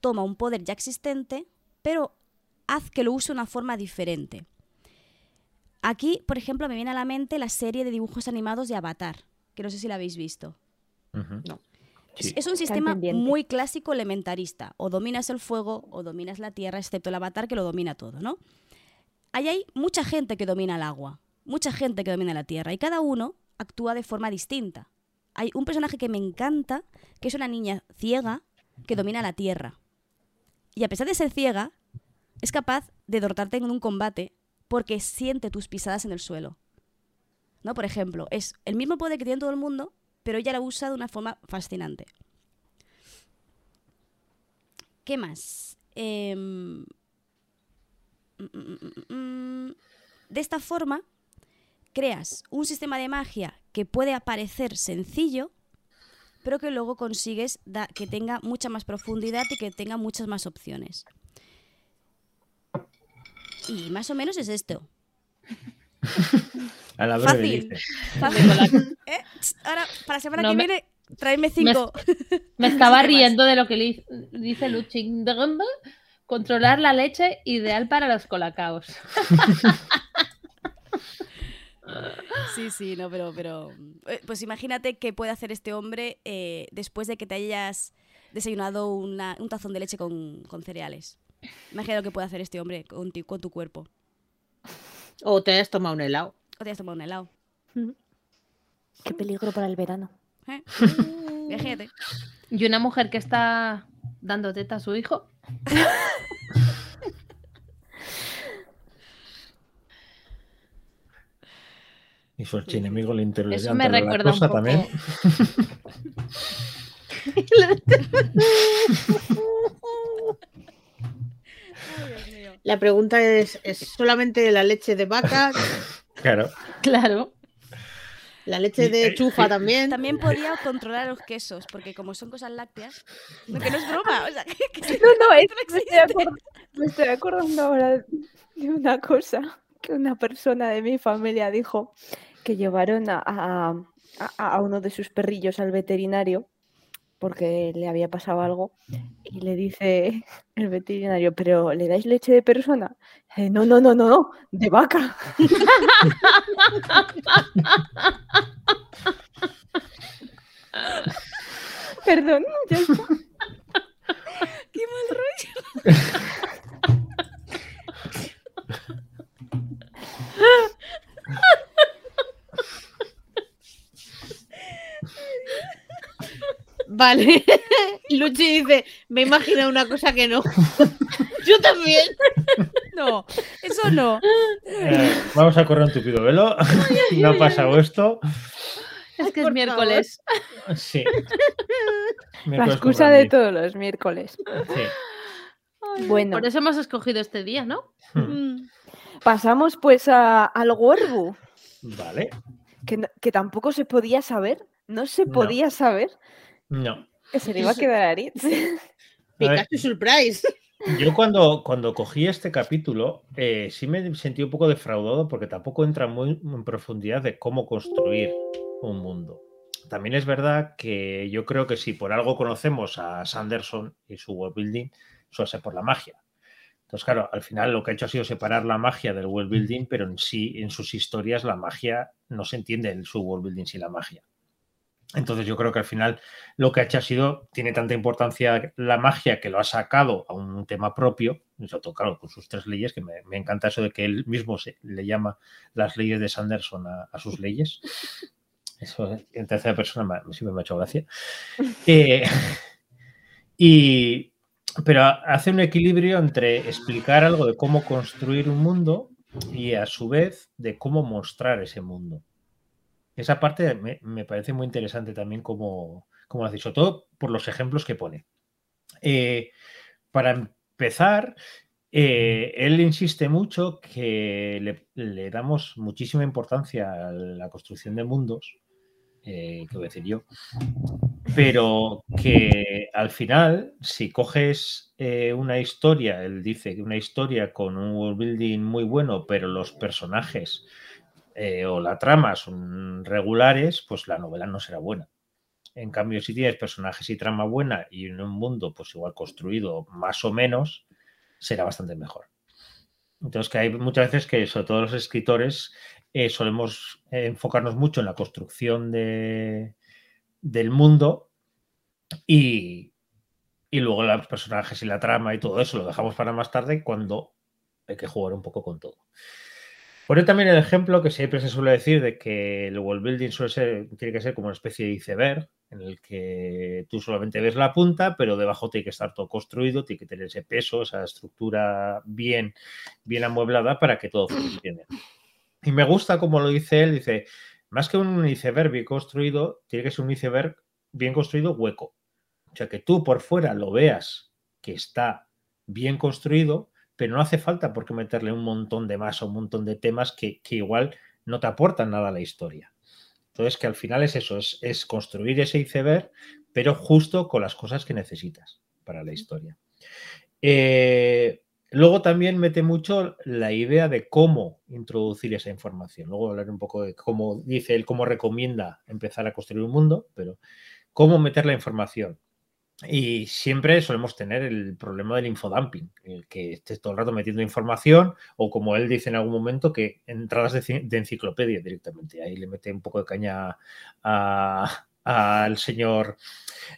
toma un poder ya existente, pero haz que lo use de una forma diferente. Aquí, por ejemplo, me viene a la mente la serie de dibujos animados de Avatar, que no sé si la habéis visto. No. Sí. Es un sistema muy clásico elementarista. O dominas el fuego o dominas la tierra, excepto el avatar que lo domina todo, ¿no? Ahí hay mucha gente que domina el agua, mucha gente que domina la tierra, y cada uno actúa de forma distinta. Hay un personaje que me encanta, que es una niña ciega que domina la tierra. Y a pesar de ser ciega, es capaz de derrotarte en un combate porque siente tus pisadas en el suelo. ¿No? Por ejemplo, es el mismo poder que tiene todo el mundo, pero ella la usa de una forma fascinante. ¿Qué más? Em, mm, mm, mm, De esta forma, creas un sistema de magia que puede parecer sencillo, pero que luego consigues da- que tenga mucha más profundidad y que tenga muchas más opciones. Y más o menos es esto. A la breve Fácil. dice. Fácil. ¿Eh? Ahora, para la semana No que me- viene, tráeme cinco. Me estaba riendo de lo que dice Luching. Controlar la leche ideal para los colacaos. Sí, sí, no, pero, pero. eh, Pues imagínate que puede hacer este hombre eh, después de que te hayas desayunado una- un tazón de leche con, con cereales. Imagina lo que puede hacer este hombre con, ti- con tu cuerpo. O te has tomado un helado. O te has tomado un helado. Qué peligro para el verano. ¿eh? Imagínate. Y una mujer que está dando teta a su hijo. Y su archienemigo le interesa. Eso me recuerda un poco. también. La pregunta es, ¿es solamente la leche de vaca? Claro. Claro. ¿La leche de eh, chufa también? También podía controlar los quesos, porque como son cosas lácteas. No, que no es broma. O sea, que, que- No, no, es- no me, estoy me estoy acordando ahora de una cosa que una persona de mi familia dijo que llevaron a, a- uno de sus perrillos al veterinario porque le había pasado algo y le dice el veterinario, pero ¿le dais leche de persona? "Eh, no, no, no, no, no, de vaca. Perdón, ya está. Qué mal rollo. Vale. Luchi dice, me imagino una cosa que no. Yo también. No, eso no. Eh, vamos a correr un tupido velo. no ha pasado esto. Es que es miércoles. Sí. La Miércoles excusa de todos los miércoles. Sí. Bueno, Por eso hemos escogido este día, ¿no? Hmm. pasamos pues a, al Gorbu, Vale. que, que tampoco se podía saber, no se No. podía saber No. que se le iba a quedar a Aritz. Pikachu Surprise. Yo cuando, cuando cogí este capítulo eh, sí me sentí un poco defraudado porque tampoco entra muy en profundidad de cómo construir un mundo. También es verdad que yo creo que si por algo conocemos a Sanderson y su world building, suele ser por la magia. Entonces, claro, al final lo que ha hecho ha sido separar la magia del world building, pero en sí, en sus historias, la magia no se entiende en su world building sin la magia. Entonces yo creo que al final lo que ha hecho ha sido, tiene tanta importancia la magia que lo ha sacado a un tema propio, sobre claro, con sus tres leyes, que me, me encanta eso de que él mismo se, le llama las leyes de Sanderson a, a sus leyes. Eso en tercera persona me- siempre me ha hecho gracia. Eh, y, pero hace un equilibrio entre explicar algo de cómo construir un mundo y a su vez de cómo mostrar ese mundo. Esa parte me, parece muy interesante también como, como has dicho, todo por los ejemplos que pone. Eh, para empezar, eh, él insiste mucho que le, le damos muchísima importancia a la construcción de mundos, eh, que voy a decir yo, pero que al final, si coges eh, una historia, él dice que una historia con un world building muy bueno, pero los personajes eh, o la trama son regulares, pues la novela no será buena. En cambio, si tienes personajes y trama buena y en un mundo, pues igual construido más o menos, será bastante mejor. Entonces, que hay muchas veces que, sobre todo los escritores, eh, solemos eh, enfocarnos mucho en la construcción de, del mundo y, y luego los personajes y la trama y todo eso lo dejamos para más tarde cuando hay que jugar un poco con todo. Pone también el ejemplo que siempre se suele decir de que el world building suele ser, tiene que ser como una especie de iceberg en el que tú solamente ves la punta, pero debajo tiene que estar todo construido, tiene que tener ese peso, esa estructura bien, bien amueblada para que todo funcione. Y me gusta como lo dice él, dice, más que un iceberg bien construido, tiene que ser un iceberg bien construido hueco. O sea, que tú por fuera lo veas que está bien construido, pero no hace falta por qué meterle un montón de más o un montón de temas que, igual no te aportan nada a la historia. Entonces, que al final es eso, es, construir ese iceberg, pero justo con las cosas que necesitas para la historia. Eh, luego también mete mucho la idea de cómo introducir esa información. Luego hablar un poco de cómo dice él, cómo recomienda empezar a construir un mundo, pero cómo meter la información. Y siempre solemos tener el problema del infodumping, el que estés todo el rato metiendo información o como él dice en algún momento, que entradas de, enciclopedia directamente. Ahí le mete un poco de caña al señor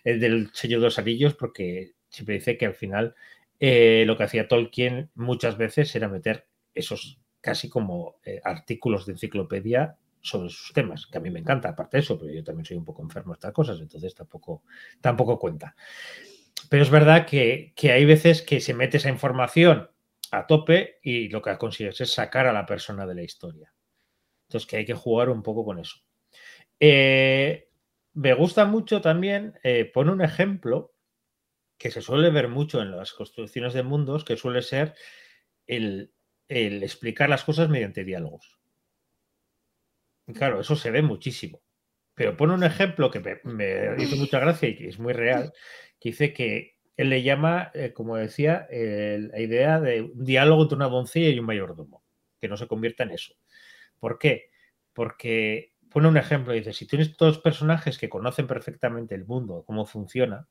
el del Señor de los Anillos porque siempre dice que al final eh, lo que hacía Tolkien muchas veces era meter esos casi como eh, artículos de enciclopedia sobre sus temas, que a mí me encanta, aparte de eso, pero yo también soy un poco enfermo de estas cosas, entonces tampoco, tampoco cuenta. Pero es verdad que, hay veces que se mete esa información a tope y lo que consigues es sacar a la persona de la historia. Entonces que hay que jugar un poco con eso. Eh, me gusta mucho también, eh, pone un ejemplo que se suele ver mucho en las construcciones de mundos, que suele ser el explicar las cosas mediante diálogos. Claro, eso se ve muchísimo. Pero pone un ejemplo que me, hizo mucha gracia y que es muy real, que dice que él le llama, eh, como decía, la idea de un diálogo entre una doncella y un mayordomo, que no se convierta en eso. ¿Por qué? Porque pone un ejemplo, dice, si tienes dos personajes que conocen perfectamente el mundo, cómo funciona,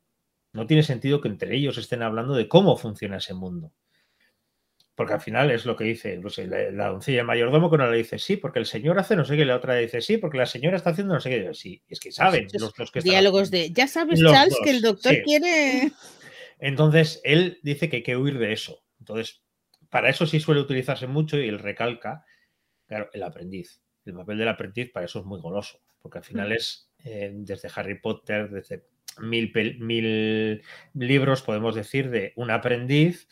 no tiene sentido que entre ellos estén hablando de cómo funciona ese mundo. Porque al final es lo que dice pues, la, doncella mayordomo que uno le dice sí, porque el señor hace no sé qué, la otra le dice sí, porque la señora está haciendo no sé qué. Sí, es que saben los, los que Diálogos de, ya sabes, Charles, que el doctor quiere. Entonces, él dice que hay que huir de eso. Entonces, para eso sí suele utilizarse mucho y él recalca, claro, el aprendiz. El papel del aprendiz para eso es muy goloso, porque al final mm. es eh, desde Harry Potter, desde mil, mil libros, podemos decir, de un aprendiz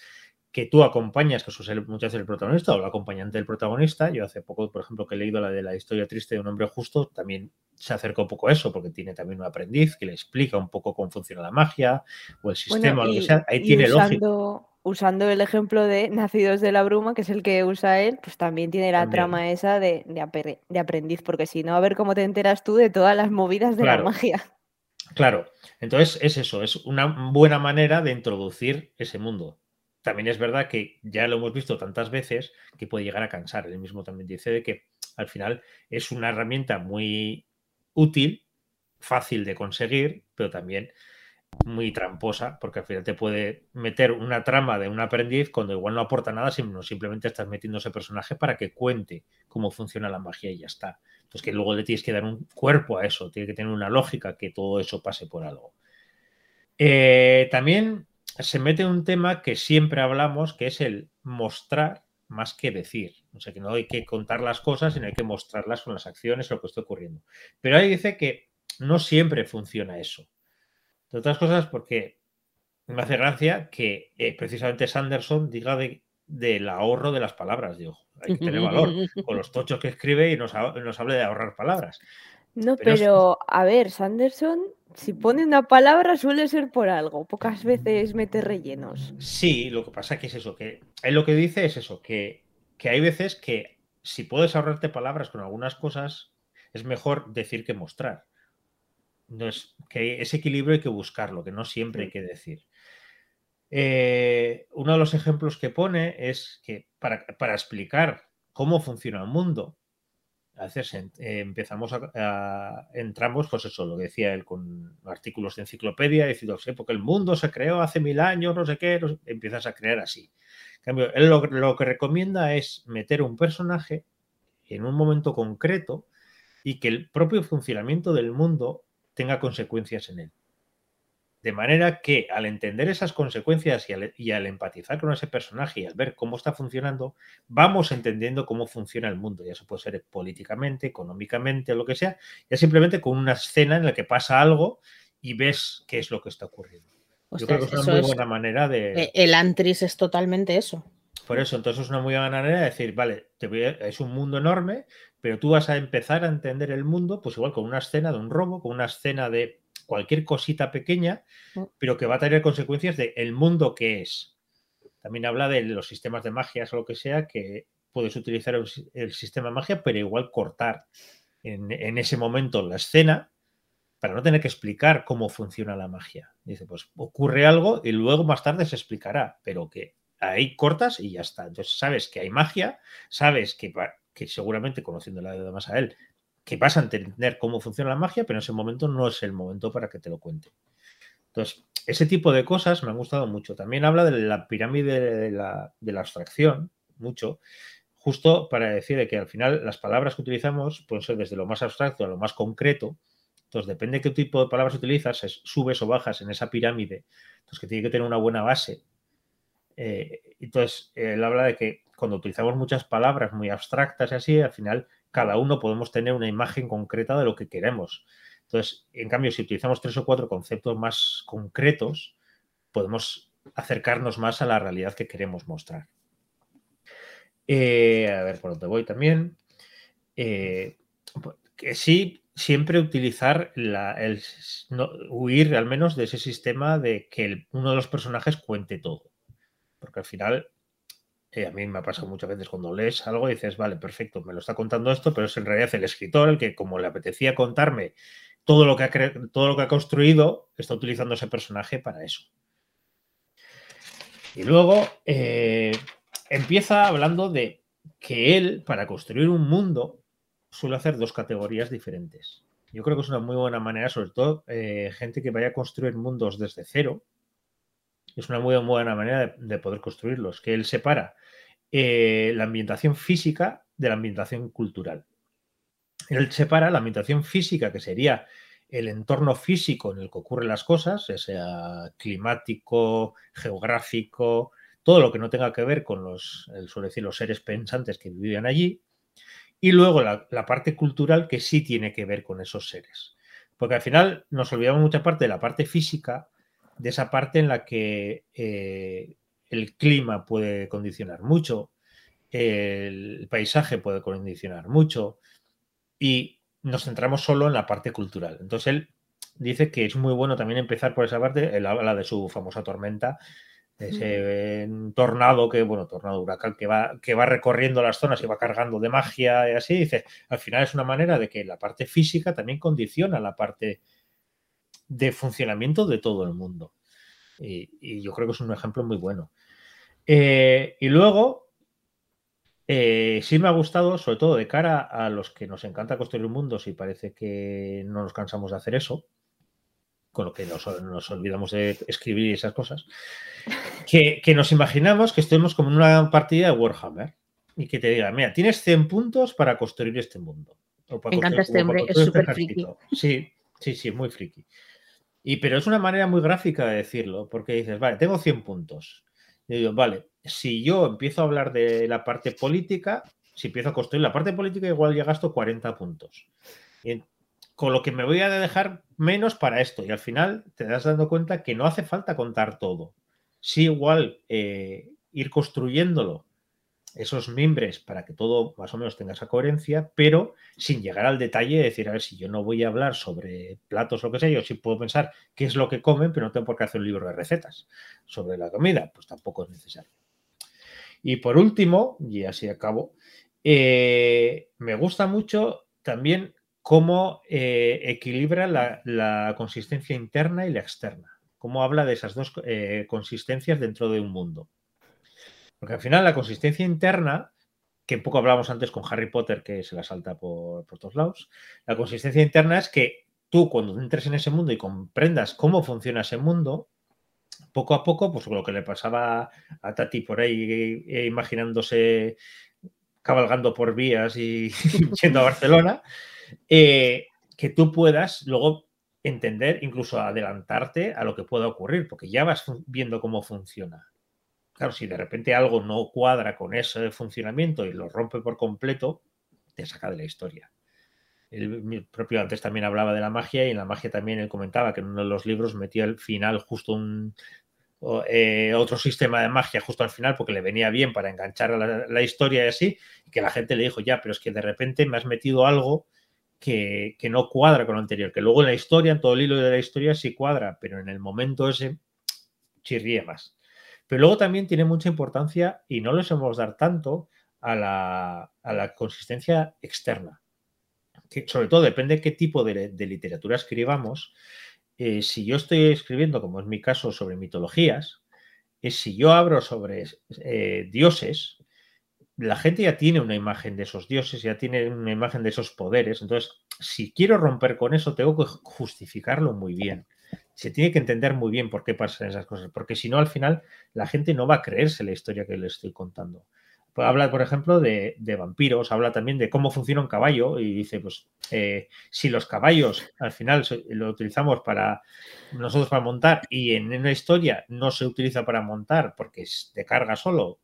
que tú acompañas, que suele muchas veces el protagonista o el acompañante del protagonista. Yo hace poco, por ejemplo, que he leído la de la historia triste de un hombre justo, también se acerca un poco a eso, porque tiene también un aprendiz que le explica un poco cómo funciona la magia o el sistema o lo que sea. Ahí tiene usando, Usando el ejemplo de Nacidos de la Bruma, que es el que usa él, pues también tiene la trama esa de, de, aprendiz, porque si no, a ver cómo te enteras tú de todas las movidas de la magia. Claro, entonces es eso, es una buena manera de introducir ese mundo también es verdad que ya lo hemos visto tantas veces que puede llegar a cansar. Él mismo también dice de que al final es una herramienta muy útil, fácil de conseguir, pero también muy tramposa, porque al final te puede meter una trama de un aprendiz cuando igual no aporta nada, sino simplemente estás metiendo ese personaje para que cuente cómo funciona la magia y ya está. Pues que luego le tienes que dar un cuerpo a eso, tiene que tener una lógica que todo eso pase por algo. Eh, también se mete un tema que siempre hablamos, que es el mostrar más que decir. O sea, que no hay que contar las cosas, sino hay que mostrarlas con las acciones, lo que está ocurriendo. Pero ahí dice que no siempre funciona eso. De otras cosas, porque me hace gracia que eh, precisamente Sanderson diga de, del ahorro de las palabras. Digo, hay que tener valor con los tochos que escribe y nos, nos hable de ahorrar palabras. No, pero, a ver, Sanderson, si pone una palabra suele ser por algo, pocas veces mete rellenos. Sí, lo que pasa que es eso, que él lo que dice es eso, que, que hay veces que si puedes ahorrarte palabras con algunas cosas, es mejor decir que mostrar. No es, que ese equilibrio hay que buscarlo, que no siempre hay que decir. Eh, uno de los ejemplos que pone es que para, para explicar cómo funciona el mundo, a veces eh, empezamos a, entramos, pues eso, lo que decía él, con artículos de enciclopedia, diciendo, sé, porque el mundo se creó hace mil años, no sé qué, empiezas a crear así. En cambio, él lo, lo, que recomienda es meter un personaje en un momento concreto y que el propio funcionamiento del mundo tenga consecuencias en él. De manera que al entender esas consecuencias y al, empatizar con ese personaje y al ver cómo está funcionando, vamos entendiendo cómo funciona el mundo. Ya se puede ser políticamente, económicamente, lo que sea, ya simplemente con una escena en la que pasa algo y ves qué es lo que está ocurriendo. Yo creo que es una muy buena manera de. E, el Antris es totalmente eso. Por eso, entonces es una muy buena manera de decir, vale, es un mundo enorme, pero tú vas a empezar a entender el mundo, pues igual con una escena de un robo, con una escena de cualquier cosita pequeña, Mm. pero que va a tener consecuencias del el mundo que es. También habla de los sistemas de magias o lo que sea, que puedes utilizar el, si- el sistema de magia, pero igual cortar en, en ese momento la escena para no tener que explicar cómo funciona la magia. Dice, pues ocurre algo y luego más tarde se explicará, pero que ahí cortas y ya está. Entonces sabes que hay magia, sabes que, que seguramente conociéndola además a él, que vas a entender cómo funciona la magia, pero en ese momento no es el momento para que te lo cuente. Entonces, ese tipo de cosas me han gustado mucho. También habla de la pirámide de la, de la abstracción, mucho, justo para decir de que al final las palabras que utilizamos pueden ser desde lo más abstracto a lo más concreto. Entonces, depende de qué tipo de palabras utilizas, es- subes o bajas en esa pirámide. Entonces, que tiene que tener una buena base. Eh, entonces, él habla de que cuando utilizamos muchas palabras muy abstractas y así, al final cada uno podemos tener una imagen concreta de lo que queremos. Entonces, en cambio, si utilizamos tres o cuatro conceptos más concretos, podemos acercarnos más a la realidad que queremos mostrar. Eh, a ver por dónde voy también. Eh, que sí, siempre utilizar la, el, no, huir al menos de ese sistema de que uno de los personajes cuente todo. Porque al final, eh, a mí me ha pasado muchas veces cuando lees algo y dices, vale, perfecto, me lo está contando esto, pero es en realidad el escritor el que, como le apetecía contarme todo lo que ha, cre- todo lo que ha construido, está utilizando ese personaje para eso. Y luego eh, empieza hablando de que él, para construir un mundo, suele hacer dos categorías diferentes. Yo creo que es una muy buena manera, sobre todo eh, gente que vaya a construir mundos desde cero. Es una muy buena manera de, de poder construirlos, que él separa eh, la ambientación física de la ambientación cultural. Él separa la ambientación física, que sería el entorno físico en el que ocurren las cosas, sea climático, geográfico, todo lo que no tenga que ver con los, el suele decir, los seres pensantes que vivían allí, y luego la, la, parte cultural que sí tiene que ver con esos seres. Porque al final nos olvidamos mucha parte de la parte física, de esa parte en la que eh, el clima puede condicionar mucho, el paisaje puede condicionar mucho, y nos centramos solo en la parte cultural. Entonces él dice que es muy bueno también empezar por esa parte, él habla de su famosa tormenta, ese mm. tornado que, bueno, tornado huracán que va, que va recorriendo las zonas y va cargando de magia y así, dice, al final es una manera de que la parte física también condiciona la parte de funcionamiento de todo el mundo. Y, y yo creo que es un ejemplo muy bueno. Eh, y luego, eh, sí me ha gustado, sobre todo de cara a los que nos encanta construir mundos y parece que no nos cansamos de hacer eso, con lo que nos, nos olvidamos de escribir esas cosas, que, que, nos imaginamos que estemos como en una partida de Warhammer y que te diga, mira, tienes 100 puntos para construir este mundo. O para Me encanta este hombre, es súper friki. Sí, sí, sí, muy friki. Y, pero es una manera muy gráfica de decirlo, porque dices, vale, tengo 100 puntos. Y digo, vale, si yo empiezo a hablar de la parte política, si empiezo a construir la parte política, igual ya gasto 40 puntos. Con lo que me voy a dejar menos para esto. Y al final te das dando cuenta que no hace falta contar todo. Sí, igual eh, ir construyéndolo, esos mimbres, para que todo más o menos tenga esa coherencia, pero sin llegar al detalle de decir, a ver, si yo no voy a hablar sobre platos o lo que sea, yo sí puedo pensar qué es lo que comen, pero no tengo por qué hacer un libro de recetas sobre la comida, pues tampoco es necesario. Y por último, y así acabo, eh, me gusta mucho también cómo eh, equilibra la, consistencia interna y la externa, cómo habla de esas dos eh, consistencias dentro de un mundo. Porque al final la consistencia interna, que un poco hablábamos antes con Harry Potter, que se la salta por, por todos lados, la consistencia interna es que tú cuando entres en ese mundo y comprendas cómo funciona ese mundo, poco a poco, pues lo que le pasaba a Tati por ahí eh, imaginándose cabalgando por vías y yendo a Barcelona, eh, que tú puedas luego entender, incluso adelantarte a lo que pueda ocurrir, porque ya vas viendo cómo funciona. Claro, si de repente algo no cuadra con ese funcionamiento y lo rompe por completo, te saca de la historia. El propio antes también hablaba de la magia y en la magia también él comentaba que en uno de los libros metía al final justo un eh, otro sistema de magia justo al final porque le venía bien para enganchar a la, la historia y así, y que la gente le dijo, ya, pero es que de repente me has metido algo que, que no cuadra con lo anterior, que luego en la historia, en todo el hilo de la historia sí cuadra, pero en el momento ese chirría más. Pero luego también tiene mucha importancia, y no les hemos dar tanto, a la, a la consistencia externa. Que sobre todo depende de qué tipo de, de literatura escribamos. Eh, si yo estoy escribiendo, como es mi caso, sobre mitologías, es si yo abro sobre eh, dioses, la gente ya tiene una imagen de esos dioses, ya tiene una imagen de esos poderes. Entonces, si quiero romper con eso, tengo que justificarlo muy bien. Se tiene que entender muy bien por qué pasan esas cosas, porque si no, al final, la gente no va a creerse la historia que le estoy contando. Pues habla, por ejemplo, de, de, vampiros, habla también de cómo funciona un caballo y dice, pues, eh, si los caballos al final lo utilizamos para nosotros para montar y en una historia no se utiliza para montar porque es de carga solo,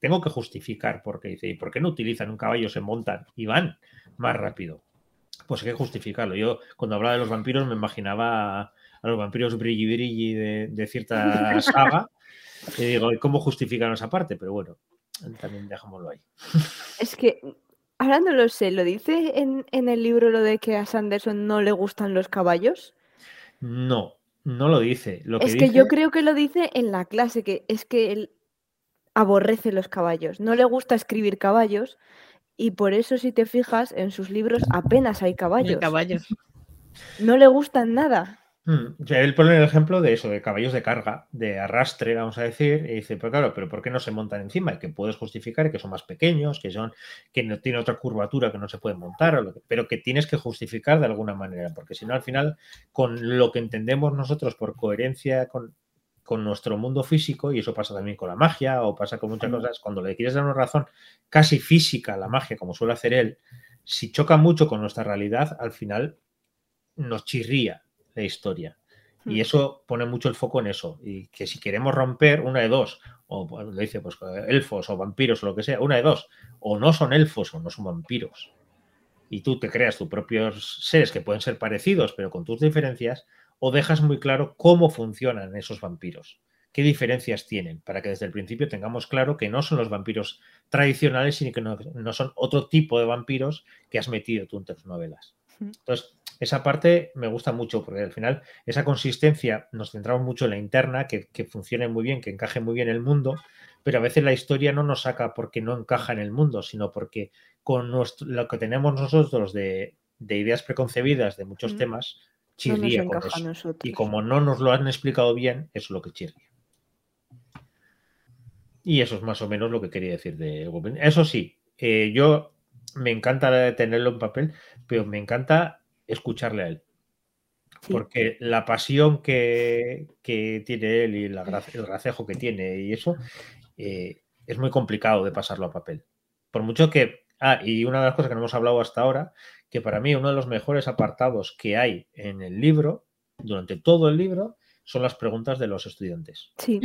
tengo que justificar porque dice, ¿y por qué no utilizan un caballo, se montan y van más rápido? Pues hay que justificarlo. Yo cuando hablaba de los vampiros me imaginaba a los vampiros brilli brilli de, de cierta saga y digo, ¿cómo justifican esa parte? Pero bueno, también dejámoslo ahí. Es que, ahora no lo sé, ¿lo dice en, en, el libro lo de que a Sanderson no le gustan los caballos? No, no lo dice. Lo es que, que dice... yo creo que lo dice en la clase, que es que él aborrece los caballos, no le gusta escribir caballos y por eso si te fijas en sus libros apenas hay caballos. caballos. No le gustan nada. Hmm. O sea, él pone el ejemplo de eso, de caballos de carga, de arrastre, vamos a decir, y dice, pero claro, pero ¿por qué no se montan encima? Y que puedes justificar que son más pequeños, que son, que no tiene otra curvatura que no se puede montar, o que, pero que tienes que justificar de alguna manera, porque si no, al final, con lo que entendemos nosotros por coherencia con, con nuestro mundo físico, y eso pasa también con la magia, o pasa con muchas cosas, cuando le quieres dar una razón casi física a la magia, como suele hacer él, si choca mucho con nuestra realidad, al final nos chirría la historia. Y eso pone mucho el foco en eso. Y que si queremos romper, una de dos, o le dice, pues elfos o vampiros o lo que sea, una de dos, o no son elfos o no son vampiros. Y tú te creas tus propios seres que pueden ser parecidos, pero con tus diferencias, o dejas muy claro cómo funcionan esos vampiros, qué diferencias tienen, para que desde el principio tengamos claro que no son los vampiros tradicionales, sino que no, no son otro tipo de vampiros que has metido tú en tus novelas. Entonces, esa parte me gusta mucho porque al final esa consistencia nos centramos mucho en la interna, que, que, funcione muy bien, que encaje muy bien el mundo, pero a veces la historia no nos saca porque no encaja en el mundo, sino porque con nuestro, lo que tenemos nosotros de, de ideas preconcebidas de muchos mm. temas, chirría no con eso. Y como no nos lo han explicado bien, eso es lo que chirría. Y eso es más o menos lo que quería decir de Eso sí, eh, yo me encanta tenerlo en papel, pero me encanta escucharle a él. Sí. Porque la pasión que, que, tiene él y la, el gracejo que tiene y eso eh, es muy complicado de pasarlo a papel. Por mucho que. Ah, y una de las cosas que no hemos hablado hasta ahora, que para mí uno de los mejores apartados que hay en el libro, durante todo el libro, son las preguntas de los estudiantes. Sí.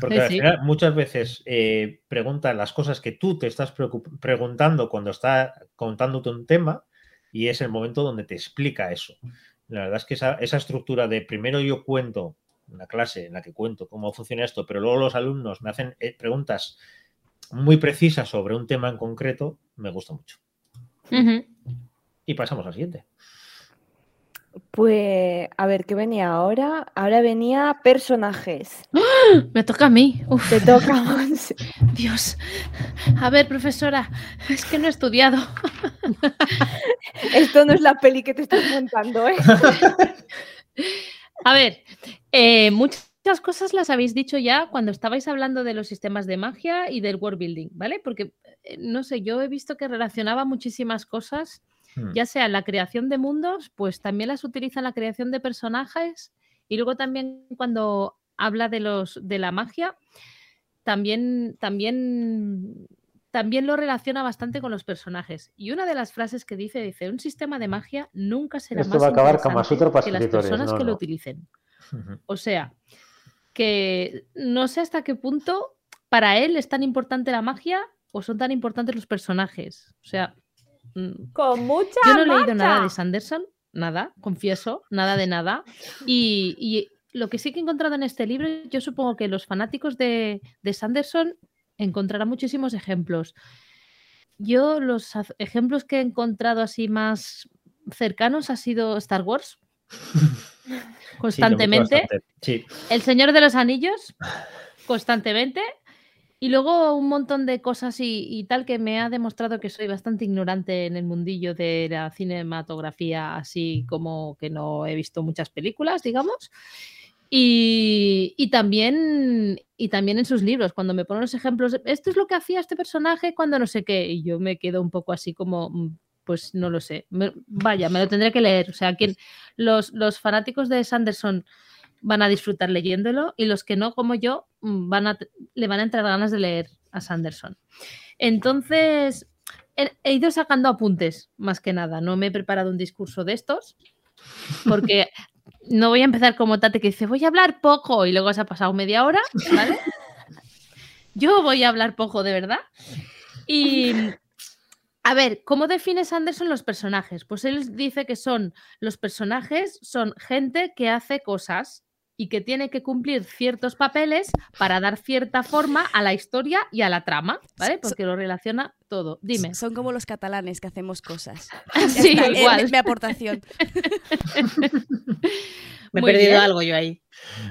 Porque Sí, al final, muchas veces eh, preguntan las cosas que tú te estás preguntando cuando está contándote un tema y es el momento donde te explica eso. La verdad es que esa, esa estructura de primero yo cuento una clase en la que cuento cómo funciona esto, pero luego los alumnos me hacen eh, preguntas muy precisas sobre un tema en concreto, me gusta mucho. Y pasamos al siguiente. Pues, a ver, ¿qué venía ahora? Ahora venía personajes. Me toca a mí. Uf, Te toca. Dios. A ver, profesora, es que no he estudiado. Esto no es la peli que te estás montando, ¿eh? A ver, eh, muchas cosas las habéis dicho ya cuando estabais hablando de los sistemas de magia y del world building, ¿vale? Porque, eh, no sé, yo he visto que relacionaba muchísimas cosas, Hmm. ya sea en la creación de mundos, pues también las utiliza en la creación de personajes y luego también cuando habla de los de la magia, también, también, también lo relaciona bastante con los personajes. Y una de las frases que dice, dice, un sistema de magia nunca será Esto más va a acabar interesante para que las personas no, que lo utilicen. O sea, que no sé hasta qué punto para él es tan importante la magia o son tan importantes los personajes. O sea, mm, Con mucha yo no he leído nada de. Sanderson, nada, confieso, nada de nada. Y, y lo que sí que he encontrado en este libro, yo supongo que los fanáticos de, de Sanderson encontrarán muchísimos ejemplos. Yo los ejemplos que he encontrado así más, cercanos ha sido Star Wars. Constantemente. Sí, El Señor de los Anillos, constantemente. Y luego un montón de cosas y, tal que me ha demostrado que soy bastante ignorante en el mundillo de la cinematografía, así como que no he visto muchas películas, digamos. Y, y también, y también en sus libros, cuando me ponen los ejemplos, esto es lo que hacía este personaje cuando no sé qué, y yo me quedo un poco así como, mm, pues no lo sé. Vaya, me lo tendré que leer. O sea, quien, los, los fanáticos de Sanderson van a disfrutar leyéndolo y los que no, como yo, mm, van a, le van a entrar ganas de leer a Sanderson. Entonces, he, he ido sacando apuntes, más que nada. No me he preparado un discurso de estos, porque no voy a empezar como Tate que dice, voy a hablar poco y luego se ha pasado media hora, ¿vale? Yo voy a hablar poco, de verdad. Y, a ver, ¿cómo define Sanderson los personajes? Pues él dice que son los personajes, son gente que hace cosas y que tiene que cumplir ciertos papeles para dar cierta forma a la historia y a la trama, ¿vale? Porque lo relaciona todo. Dime. Son como los catalanes que hacemos cosas. Sí, está, igual. mi aportación. Me he Muy perdido bien. algo yo ahí.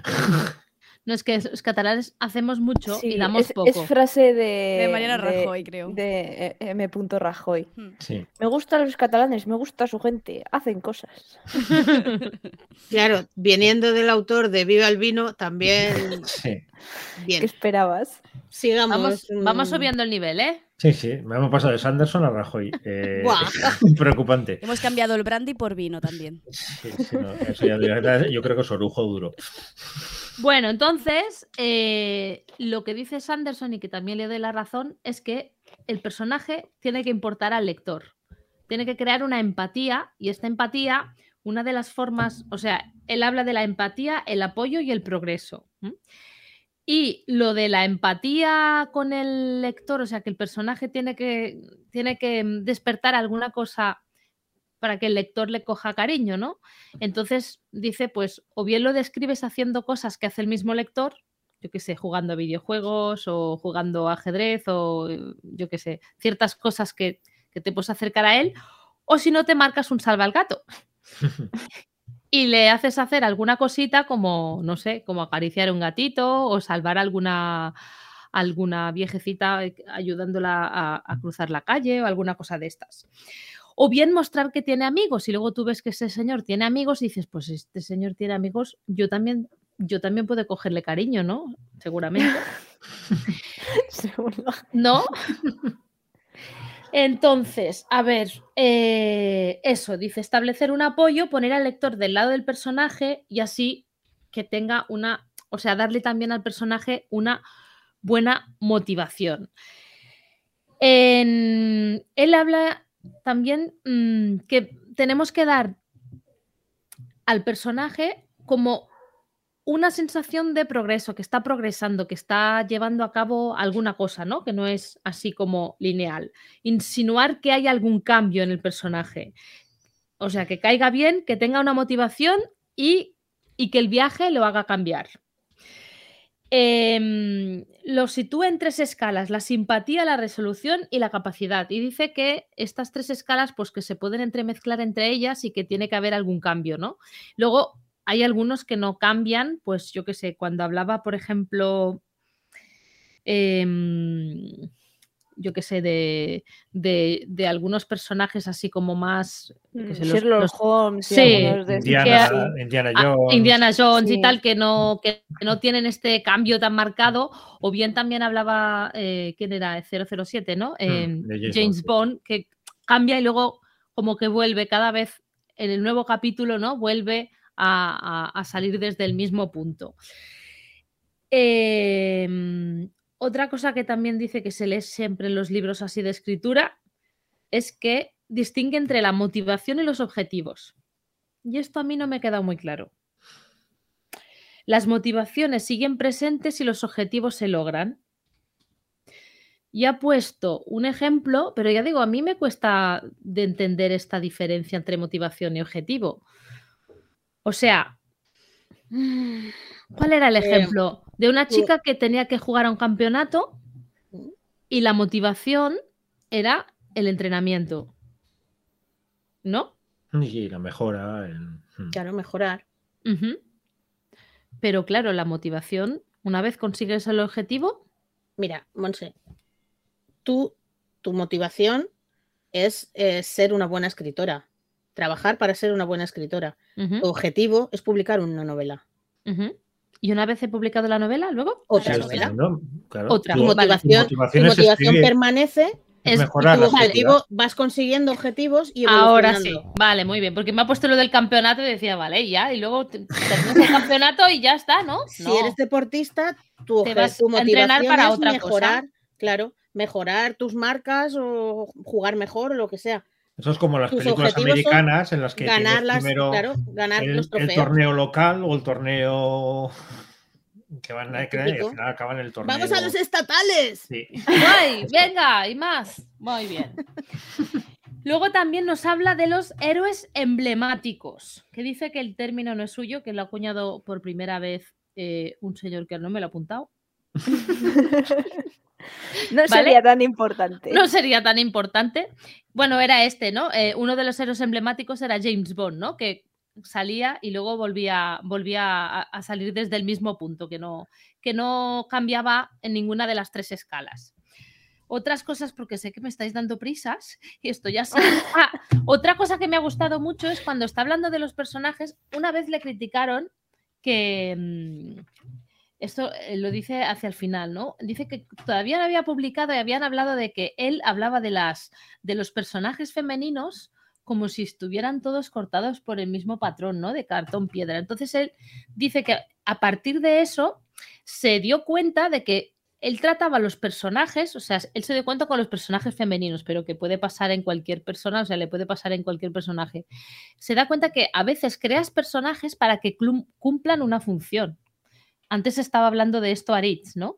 No es que los catalanes hacemos mucho Sí, y damos es, poco. es frase de, De Mariana Rajoy, creo. De eh, M. Rajoy. sí. Me gustan los catalanes, me gusta su gente, hacen cosas. Claro, viniendo del autor de Viva el Vino, también Sí, ¿Qué bien. esperabas? Sigamos. Vamos, vamos subiendo el nivel, ¿eh? Sí, sí. Me hemos pasado de Sanderson a Rajoy. Eh, Buah. preocupante. Hemos cambiado el brandy por vino también. Sí, sí, no, eso ya directamente- yo creo que es orujo duro. Bueno, entonces, eh, lo que dice Sanderson y que también le doy la razón es que el personaje tiene que importar al lector. Tiene que crear una empatía y esta empatía, una de las formas, o sea, él habla de la empatía, el apoyo y el progreso. Y lo de la empatía con el lector, o sea, que el personaje tiene que, tiene que mm, despertar alguna cosa para que el lector le coja cariño, ¿no? Entonces dice, pues, o bien lo describes haciendo cosas que hace el mismo lector, yo qué sé, jugando a videojuegos o jugando ajedrez o eh, yo qué sé, ciertas cosas que, que te puedes acercar a él, o si no te marcas un salva al gato y le haces hacer alguna cosita como, no sé, como acariciar un gatito o salvar alguna alguna viejecita eh, ayudándola a, a cruzar la calle o alguna cosa de estas. O bien mostrar que tiene amigos y luego tú ves que ese señor tiene amigos y dices, pues este señor tiene amigos, yo también, yo también puedo cogerle cariño, ¿no? Seguramente. ¿No? Entonces, a ver, eh, eso, dice establecer un apoyo, poner al lector del lado del personaje y así que tenga una, o sea, darle también al personaje una buena motivación. En- él habla también mm, que tenemos que dar al personaje como una sensación de progreso, que está progresando, que está llevando a cabo alguna cosa, ¿no? Que no es así como lineal. Insinuar que hay algún cambio en el personaje. O sea, que caiga bien, que tenga una motivación y, y que el viaje lo haga cambiar. Em, lo sitúa en tres escalas, la simpatía, la resolución y la capacidad. Y dice que estas tres escalas, pues que se pueden entremezclar entre ellas y que tiene que haber algún cambio, ¿no? Luego, hay algunos que no cambian, pues yo qué sé, cuando hablaba, por ejemplo, em, yo qué sé, de, de- de algunos personajes así como más... yo qué sé, los- Sherlock los- Holmes Sí, de Indiana. Indiana Ah, Jones. Indiana Jones Sí. y tal, que no, que no tienen este cambio tan marcado, o bien también hablaba, eh, ¿quién era? 007, ¿no? Eh, James James Bond, Bond, que cambia y luego como que vuelve cada vez en el nuevo capítulo, ¿no? Vuelve a, salir desde el mismo punto. Em, otra cosa que también dice que se lee siempre en los libros así de escritura es que distingue entre la motivación y los objetivos. Y esto a mí no me ha quedado muy claro. Las motivaciones siguen presentes y los objetivos se logran. Y ha puesto un ejemplo, pero ya digo, a mí me cuesta de entender esta diferencia entre motivación y objetivo. O sea, ¿cuál era el Eh, ejemplo? De una chica que tenía que jugar a un campeonato y la motivación era el entrenamiento. ¿No? Y la mejora. el- mm. Claro, mejorar. Pero claro, la motivación, una vez consigues el objetivo, Mira, Monse, tú, tu motivación es eh, ser una buena escritora, trabajar para ser una buena escritora. Tu objetivo es publicar una novela. y una vez he publicado la novela, luego Otra Sí, novela. ¿no? Claro, Otra. tu- Tu Vale. motivación, tu motivación permanece es mejorar tu objetivo, vas consiguiendo objetivos y ahora sí. Vale, muy bien, porque me ha puesto lo del campeonato y decía, vale, ya, y luego te- terminas el campeonato y ya está, ¿no? Si No. eres deportista, tu, Te vas tu a entrenar para es otra cosa. mejorar, claro, mejorar tus marcas o jugar mejor o lo que sea. Eso es como las tus películas americanas en las que ganar las, primero claro, ganar el, los el torneo local o el torneo que van a crear y al final acaban el torneo. Vamos a los estatales. Sí. ¡Guay! Venga, y más. Muy bien. Luego también nos habla de los héroes emblemáticos, que dice que el término no es suyo, que lo ha acuñado por primera vez eh, un señor que no me lo ha apuntado. No ¿Vale? sería tan importante. No sería tan importante. Bueno, era este, ¿no? Eh, uno de los héroes emblemáticos era James Bond, ¿no? Que salía y luego volvía, volvía a, a salir desde el mismo punto, que no, que no cambiaba en ninguna de las tres escalas. Otras cosas, porque sé que me estáis dando prisas y esto ya sé. Ah, otra cosa que me ha gustado mucho es cuando está hablando de los personajes, una vez le criticaron que, mm, esto eh, lo dice hacia el final, ¿no? Dice que todavía no había publicado y habían hablado de que él hablaba de las de los personajes femeninos como si estuvieran todos cortados por el mismo patrón, ¿no? De cartón piedra. Entonces él dice que a partir de eso se dio cuenta de que él trataba a los personajes, o sea, él se dio cuenta con los personajes femeninos, pero que puede pasar en cualquier persona, o sea, le puede pasar en cualquier personaje. Se da cuenta que a veces creas personajes para que cumplan una función. Antes estaba hablando de esto Aritz, ¿no?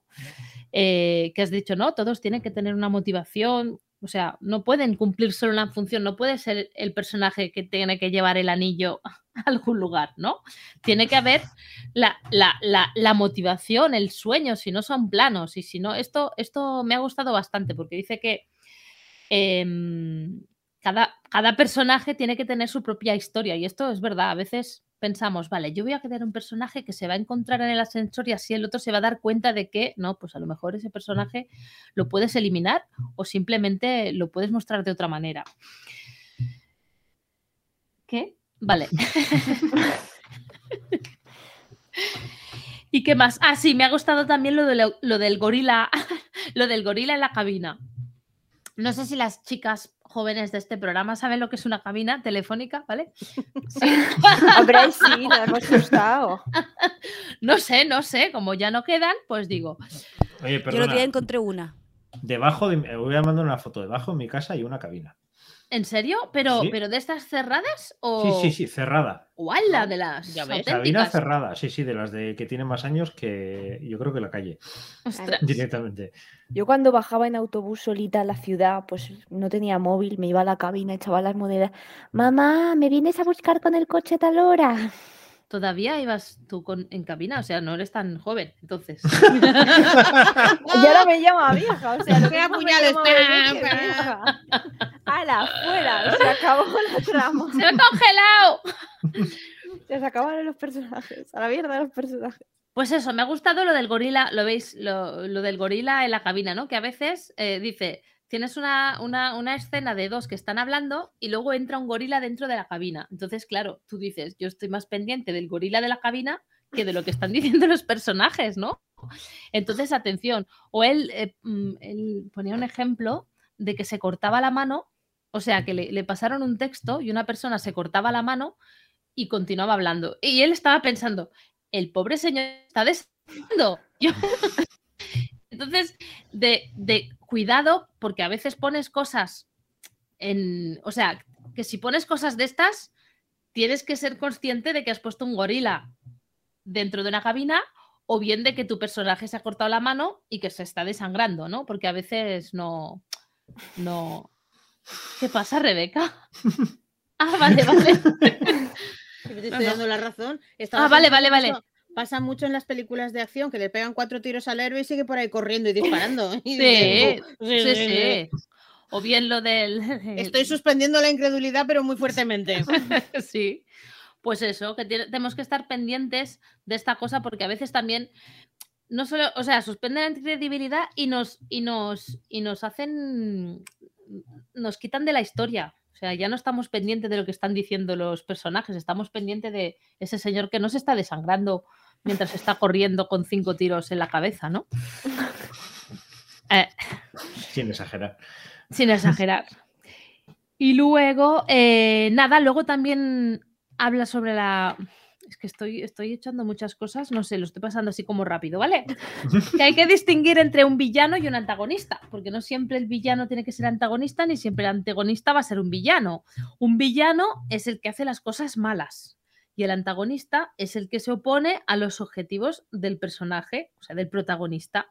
Eh, que has dicho, no, todos tienen que tener una motivación, o sea, no pueden cumplir solo una función, no puede ser el personaje que tiene que llevar el anillo a algún lugar, ¿no? Tiene que haber la, la- la- la motivación, el sueño, si no son planos y si no, esto, esto me ha gustado bastante porque dice que em, cada, cada personaje tiene que tener su propia historia y esto es verdad, a veces pensamos, vale, yo voy a crear un personaje que se va a encontrar en el ascensor y así el otro se va a dar cuenta de que, no, pues a lo mejor ese personaje lo puedes eliminar o simplemente lo puedes mostrar de otra manera. ¿Qué? Vale. ¿Y qué más? Ah, sí, me ha gustado también lo, de lo, lo del gorila, lo del gorila en la cabina. No sé si las chicas jóvenes de este programa saben lo que es una cabina telefónica, ¿vale? Sí. Hombre, sí, nos hemos gustado. No sé, no sé, como ya no quedan, pues digo, Oye, Yo el otro día encontré una. Debajo de mi- voy a mandar una foto. Debajo de mi casa hay una cabina. ¿En serio? ¿Pero, Sí. pero de estas cerradas o...? Sí, sí, sí, cerrada. ¡Uala! De las Ya ves. Cabina auténticas. cerrada, sí, sí, de las de que tienen más años que yo creo que la calle Ostras. directamente. Yo cuando bajaba en autobús solita a la ciudad, pues no tenía móvil, me iba a la cabina, echaba las monedas. Mamá, ¿me vienes a buscar con el coche a tal hora? Todavía ibas tú con, en cabina, o sea, no eres tan joven, entonces. Y ahora me llama vieja, o sea, lo que vieja. ¡Hala, fuera! Se acabó la trama. ¡Se ha congelado! Se acabaron los personajes. A la mierda los personajes. Pues eso, me ha gustado lo del gorila, lo veis, lo, lo del gorila en la cabina, ¿no? Que a veces eh, dice, tienes una, una, una escena de dos que están hablando y luego entra un gorila dentro de la cabina. Entonces, claro, tú dices, yo estoy más pendiente del gorila de la cabina que de lo que están diciendo los personajes, ¿no? Entonces, atención. O él, eh, mm, él ponía un ejemplo de que se cortaba la mano, o sea, que le, le pasaron un texto y una persona se cortaba la mano y continuaba hablando. Y él estaba pensando, el pobre señor está. Yo... Entonces, de, de cuidado, porque a veces pones cosas en. O sea, que si pones cosas de estas, tienes que ser consciente de que has puesto un gorila dentro de una cabina o bien de que tu personaje se ha cortado la mano y que se está desangrando, ¿no? Porque a veces no. No. ¿Qué pasa, Rebeca? Ah, vale, vale. Te estoy dando la razón. Ah, vale, vale, mucho- Pasa mucho en las películas de acción que le pegan cuatro tiros al héroe y sigue por ahí corriendo y disparando. Sí, dices, "Oh, sí, sí. O bien lo del... Estoy suspendiendo la incredulidad, pero muy fuertemente. sí. Pues eso, que tenemos que estar pendientes de esta cosa porque a veces también no solo, o sea, suspenden la credibilidad y nos y nos y nos hacen nos quitan de la historia. O sea, ya no estamos pendientes de lo que están diciendo los personajes, estamos pendientes de ese señor que no se está desangrando mientras está corriendo con cinco tiros en la cabeza, ¿no? Eh, Sin exagerar. sin exagerar. Y luego, eh, nada, luego también habla sobre la. Es que estoy, estoy echando muchas cosas, no sé, lo estoy pasando así como rápido, ¿vale? Que hay que distinguir entre un villano y un antagonista, porque no siempre el villano tiene que ser antagonista, ni siempre el antagonista va a ser un villano. Un villano es el que hace las cosas malas y el antagonista es el que se opone a los objetivos del personaje, o sea, del protagonista.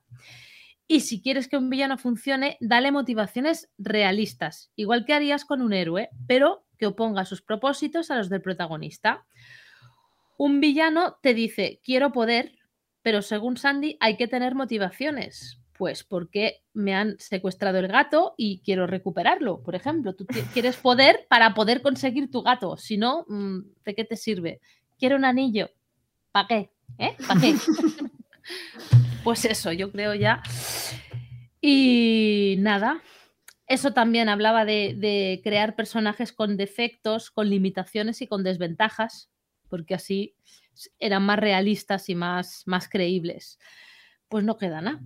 Y si quieres que un villano funcione, dale motivaciones realistas, igual que harías con un héroe, pero que oponga sus propósitos a los del protagonista. Un villano te dice, quiero poder, pero según Sandy hay que tener motivaciones. Pues porque me han secuestrado el gato y quiero recuperarlo, por ejemplo. Tú quieres poder para poder conseguir tu gato. Si no, mm, ¿de qué te sirve? Quiero un anillo. ¿Para qué? ¿Eh? ¿Para qué? Pues eso, yo creo ya. Y nada, eso también hablaba de, de crear personajes con defectos, con limitaciones y con desventajas, porque así eran más realistas y más, más creíbles. Pues no queda nada.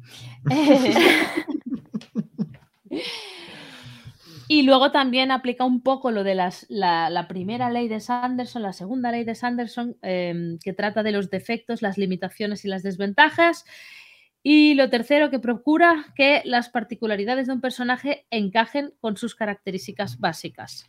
Y luego también aplica un poco lo de las, la, la primera ley de Sanderson, la segunda ley de Sanderson, em, que trata de los defectos, las limitaciones y las desventajas. Y lo tercero, que procura que las particularidades de un personaje encajen con sus características básicas.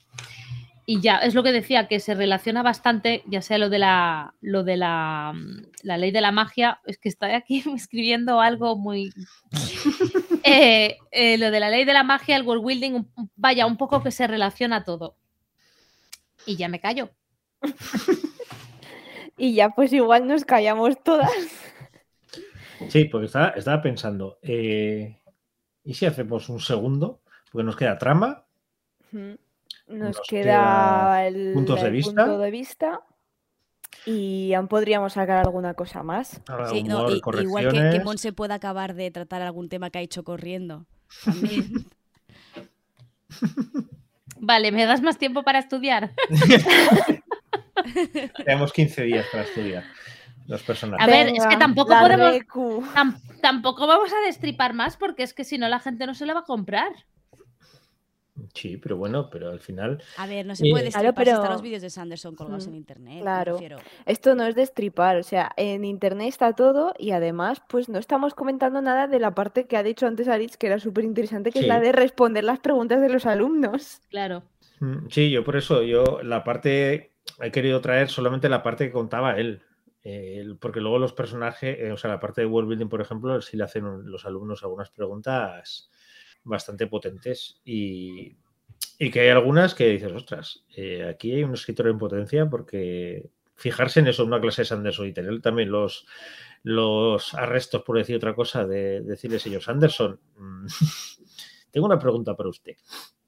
Y ya, es lo que decía, que se relaciona bastante, ya sea lo de la, lo de la, mm, la ley de la magia, es que estoy aquí escribiendo algo muy... Eh, eh, lo de la ley de la magia, el world building, vaya, un poco que se relaciona todo. Y ya me callo. Y ya pues igual nos callamos todas. Sí, porque estaba, estaba pensando, eh, ¿y si hacemos un segundo? Porque nos queda trama. Nos, Nos queda, queda el, puntos de el vista. punto de vista y aún podríamos sacar alguna cosa más. Sí, no, humor, y- igual que, que. Monse pueda acabar de tratar algún tema que ha hecho corriendo. También. Vale, ¿me das más tiempo para estudiar? Tenemos 15 días para estudiar los personajes. A ver, es que tampoco la podemos-. Tam- tampoco vamos a destripar más porque es que si no la gente no se la va a comprar. Sí, pero bueno, pero al final. A ver, no se Eh, puede Claro, destripar si están pero- los vídeos de Sanderson colgados Mm, en internet. claro. Esto no es destripar, o sea, en internet está todo y además pues no estamos comentando nada de la parte que ha dicho antes Aritz que era súper interesante, que Sí. es la de responder las preguntas de los alumnos. Claro. mm, Sí, yo por eso, yo la parte. He querido traer solamente la parte que contaba él. eh, porque luego los personajes, eh, o sea, la parte de world building, por ejemplo, sí le hacen los alumnos algunas preguntas bastante potentes y, y que hay algunas que dices, ostras, eh, aquí hay un escritor en potencia porque fijarse en eso una clase de Sanderson y tener también los, los arrestos, por decir otra cosa, de, decirle, señor Sanderson, mm, tengo una pregunta para usted.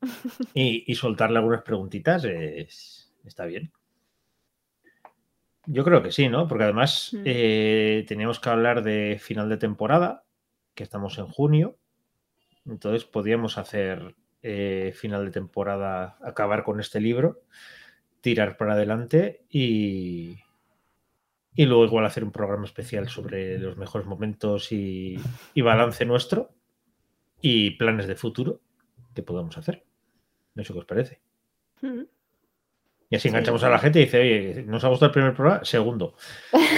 Y, y soltarle algunas preguntitas es- está bien. Yo creo que sí, ¿no? Porque además Mm. eh, teníamos que hablar de final de temporada, que estamos en junio. Entonces podíamos hacer eh, final de temporada, acabar con este libro, tirar para adelante y, y luego igual hacer un programa especial sobre los mejores momentos y, balance nuestro y planes de futuro que podamos hacer. No sé qué os parece. Mm. Y así Sí, enganchamos sí. a la gente y dice, oye, ¿nos ha gustado el primer programa? Segundo.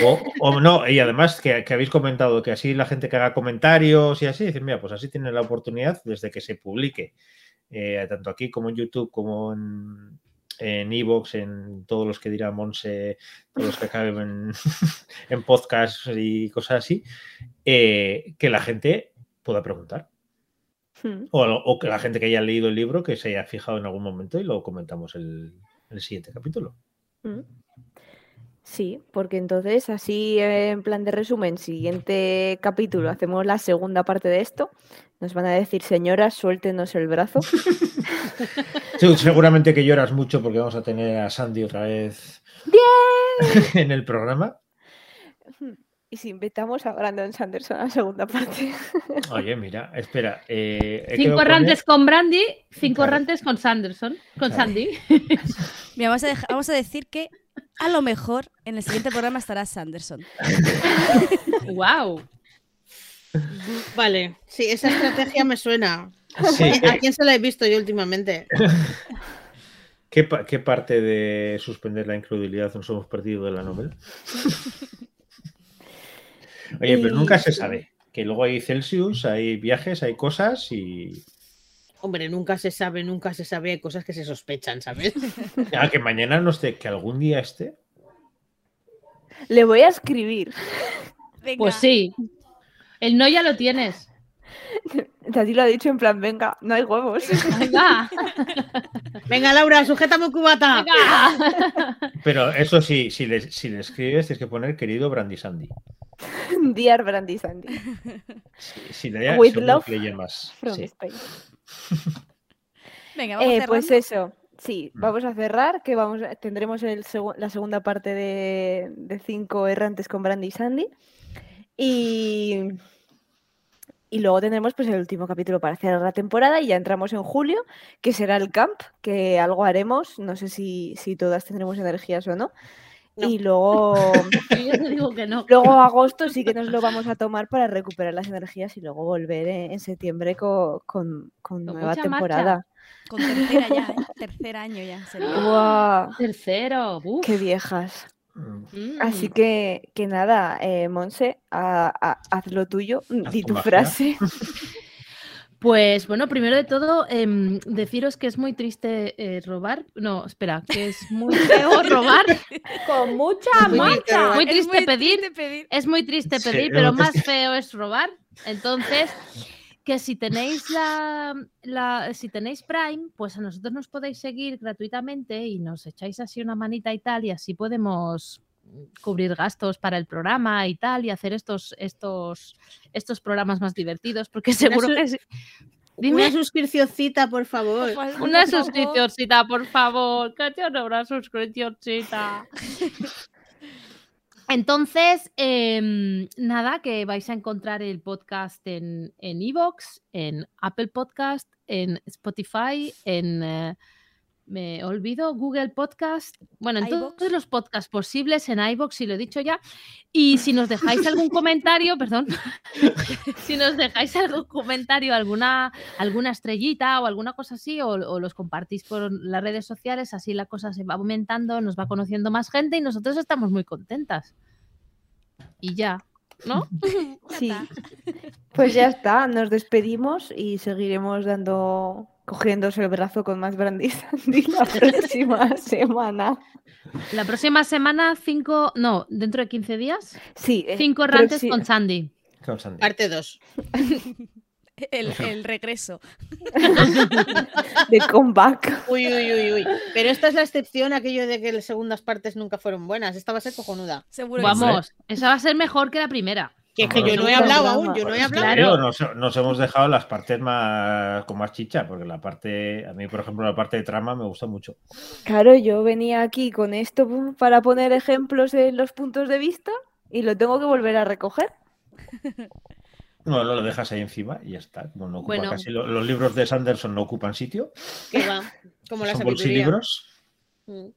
O, o no, y además que, que habéis comentado que así la gente que haga comentarios y así, dicen, mira, pues así tienen la oportunidad desde que se publique, eh, tanto aquí como en YouTube, como en en Evox, en todos los que dirá Monse, todos los que acaben en, en podcast y cosas así, eh, que la gente pueda preguntar. Mm. O, o que la gente que haya leído el libro que se haya fijado en algún momento y lo comentamos el, el siguiente capítulo. Mm. Sí, porque entonces así en plan de resumen, siguiente capítulo hacemos la segunda parte de esto Nos van a decir, señoras, suéltenos el brazo. Sí, seguramente que lloras mucho porque vamos a tener a Sandy otra vez en el programa. Y si invitamos a Brandon Sanderson a la segunda parte. Oye, mira, espera. eh, Cinco quedado con errantes él. con Brandy, cinco Claro. errantes con Sanderson, con Claro. Sandy. Mira, vamos a, vamos a decir que a lo mejor en el siguiente programa estará Sanderson. wow. Vale, sí, esa estrategia me suena. Sí, ¿A ¿qué, quién se la he visto yo últimamente? qué pa- qué parte de suspender la incredulidad nos hemos perdido de la novela? Oye, pero nunca se sabe. Que luego hay Celsius, hay viajes, hay cosas y. Hombre, nunca se sabe, nunca se sabe, hay cosas que se sospechan, ¿sabes? Ah, que mañana no esté, que algún día esté. Le voy a escribir. Venga. Pues sí. El no ya lo tienes. Tati lo ha dicho en plan, venga, no hay huevos. Venga, Venga, Laura, sujétame un cubata. venga. Pero eso sí, si le, si le escribes, tienes que poner querido Brandy Sandy. Dear Brandy Sandy. Si, si le With seguro love que le llamas. From Sí. Spain. Venga, vamos Eh, pues cerrando. eso, sí, Mm. vamos a cerrar, que vamos, a- tendremos el la segunda parte de, de cinco errantes con Brandy y Sandy. Y, y luego tendremos pues el último capítulo para cerrar la temporada y ya entramos en julio, que será el camp, que algo haremos, no sé si, si todas tendremos energías o no. No. Y luego, Yo te digo que no. luego agosto sí que nos lo vamos a tomar para recuperar las energías y luego volver en, en septiembre co- con, con Con nueva marcha. temporada. Con tercera ya, ¿eh? Tercer año ya. sería. Tercero. uf. ¡Qué viejas! Mm. Mm. Así que, que nada, eh, Monse, a- a- haz lo tuyo, Haz di tu frase. Pues bueno, primero de todo, em, deciros que es muy triste eh, robar. No, espera, que es muy feo robar. Con mucha Muy marcha. Muy Es triste pedir. triste pedir. Es muy triste pedir, pero muy más triste. feo es robar. Entonces, que si tenéis la, la- si tenéis Prime, pues a nosotros nos podéis seguir gratuitamente y nos echáis así una manita y tal, y así podemos cubrir gastos para el programa y tal, y hacer estos, estos, estos programas más divertidos, porque seguro que sí. Una Dime. suscripcióncita, por favor. Una suscripcióncita, por favor. Que una suscripcióncita. Entonces, em, nada, que vais a encontrar el podcast en en Evox, en Apple Podcast, en Spotify, en eh, me olvido, Google Podcast, bueno, en todos los podcasts posibles, en iVoox, si lo he dicho ya. Y si nos dejáis algún comentario, perdón, si nos dejáis algún comentario, alguna, alguna estrellita o alguna cosa así, o, o los compartís por las redes sociales, así la cosa se va aumentando, nos va conociendo más gente y nosotros estamos muy contentas. Y ya, ¿no? Sí, pues ya está, nos despedimos y seguiremos dando, cogiéndose el brazo con más Brandy Sandy la próxima semana. La próxima semana, cinco, no, dentro de 15 días, Sí, eh, cinco errantes proxi- con Sandy. Con Sandy. Parte 2. El, el regreso. de comeback. Uy, uy, uy, uy. Pero esta es la excepción, aquello de que las segundas partes nunca fueron buenas. Esta va a ser cojonuda. Seguro que sí. Vamos, esa va a ser mejor que la primera. Que es que yo no he hablado programa. aún, yo no he hablado. Claro. Nos, nos hemos dejado las partes más con más chicha, porque la parte, a mí, por ejemplo, la parte de trama me gusta mucho. Claro, yo venía aquí con esto para poner ejemplos en los puntos de vista y lo tengo que volver a recoger. No, lo dejas ahí encima y ya está. No ocupa Bueno. casi lo- los libros de Sanderson no ocupan sitio. Que va. Como la son bolsilibros. Mm.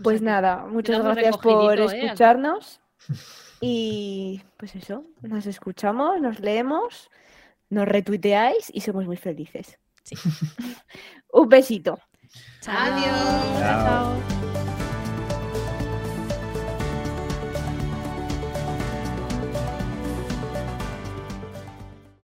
Pues nada, muchas gracias por ¿eh? Y pues eso, nos escuchamos, nos leemos, nos retuiteáis y somos muy felices. Sí. Un besito. Chao. Adiós. Chao. Chao.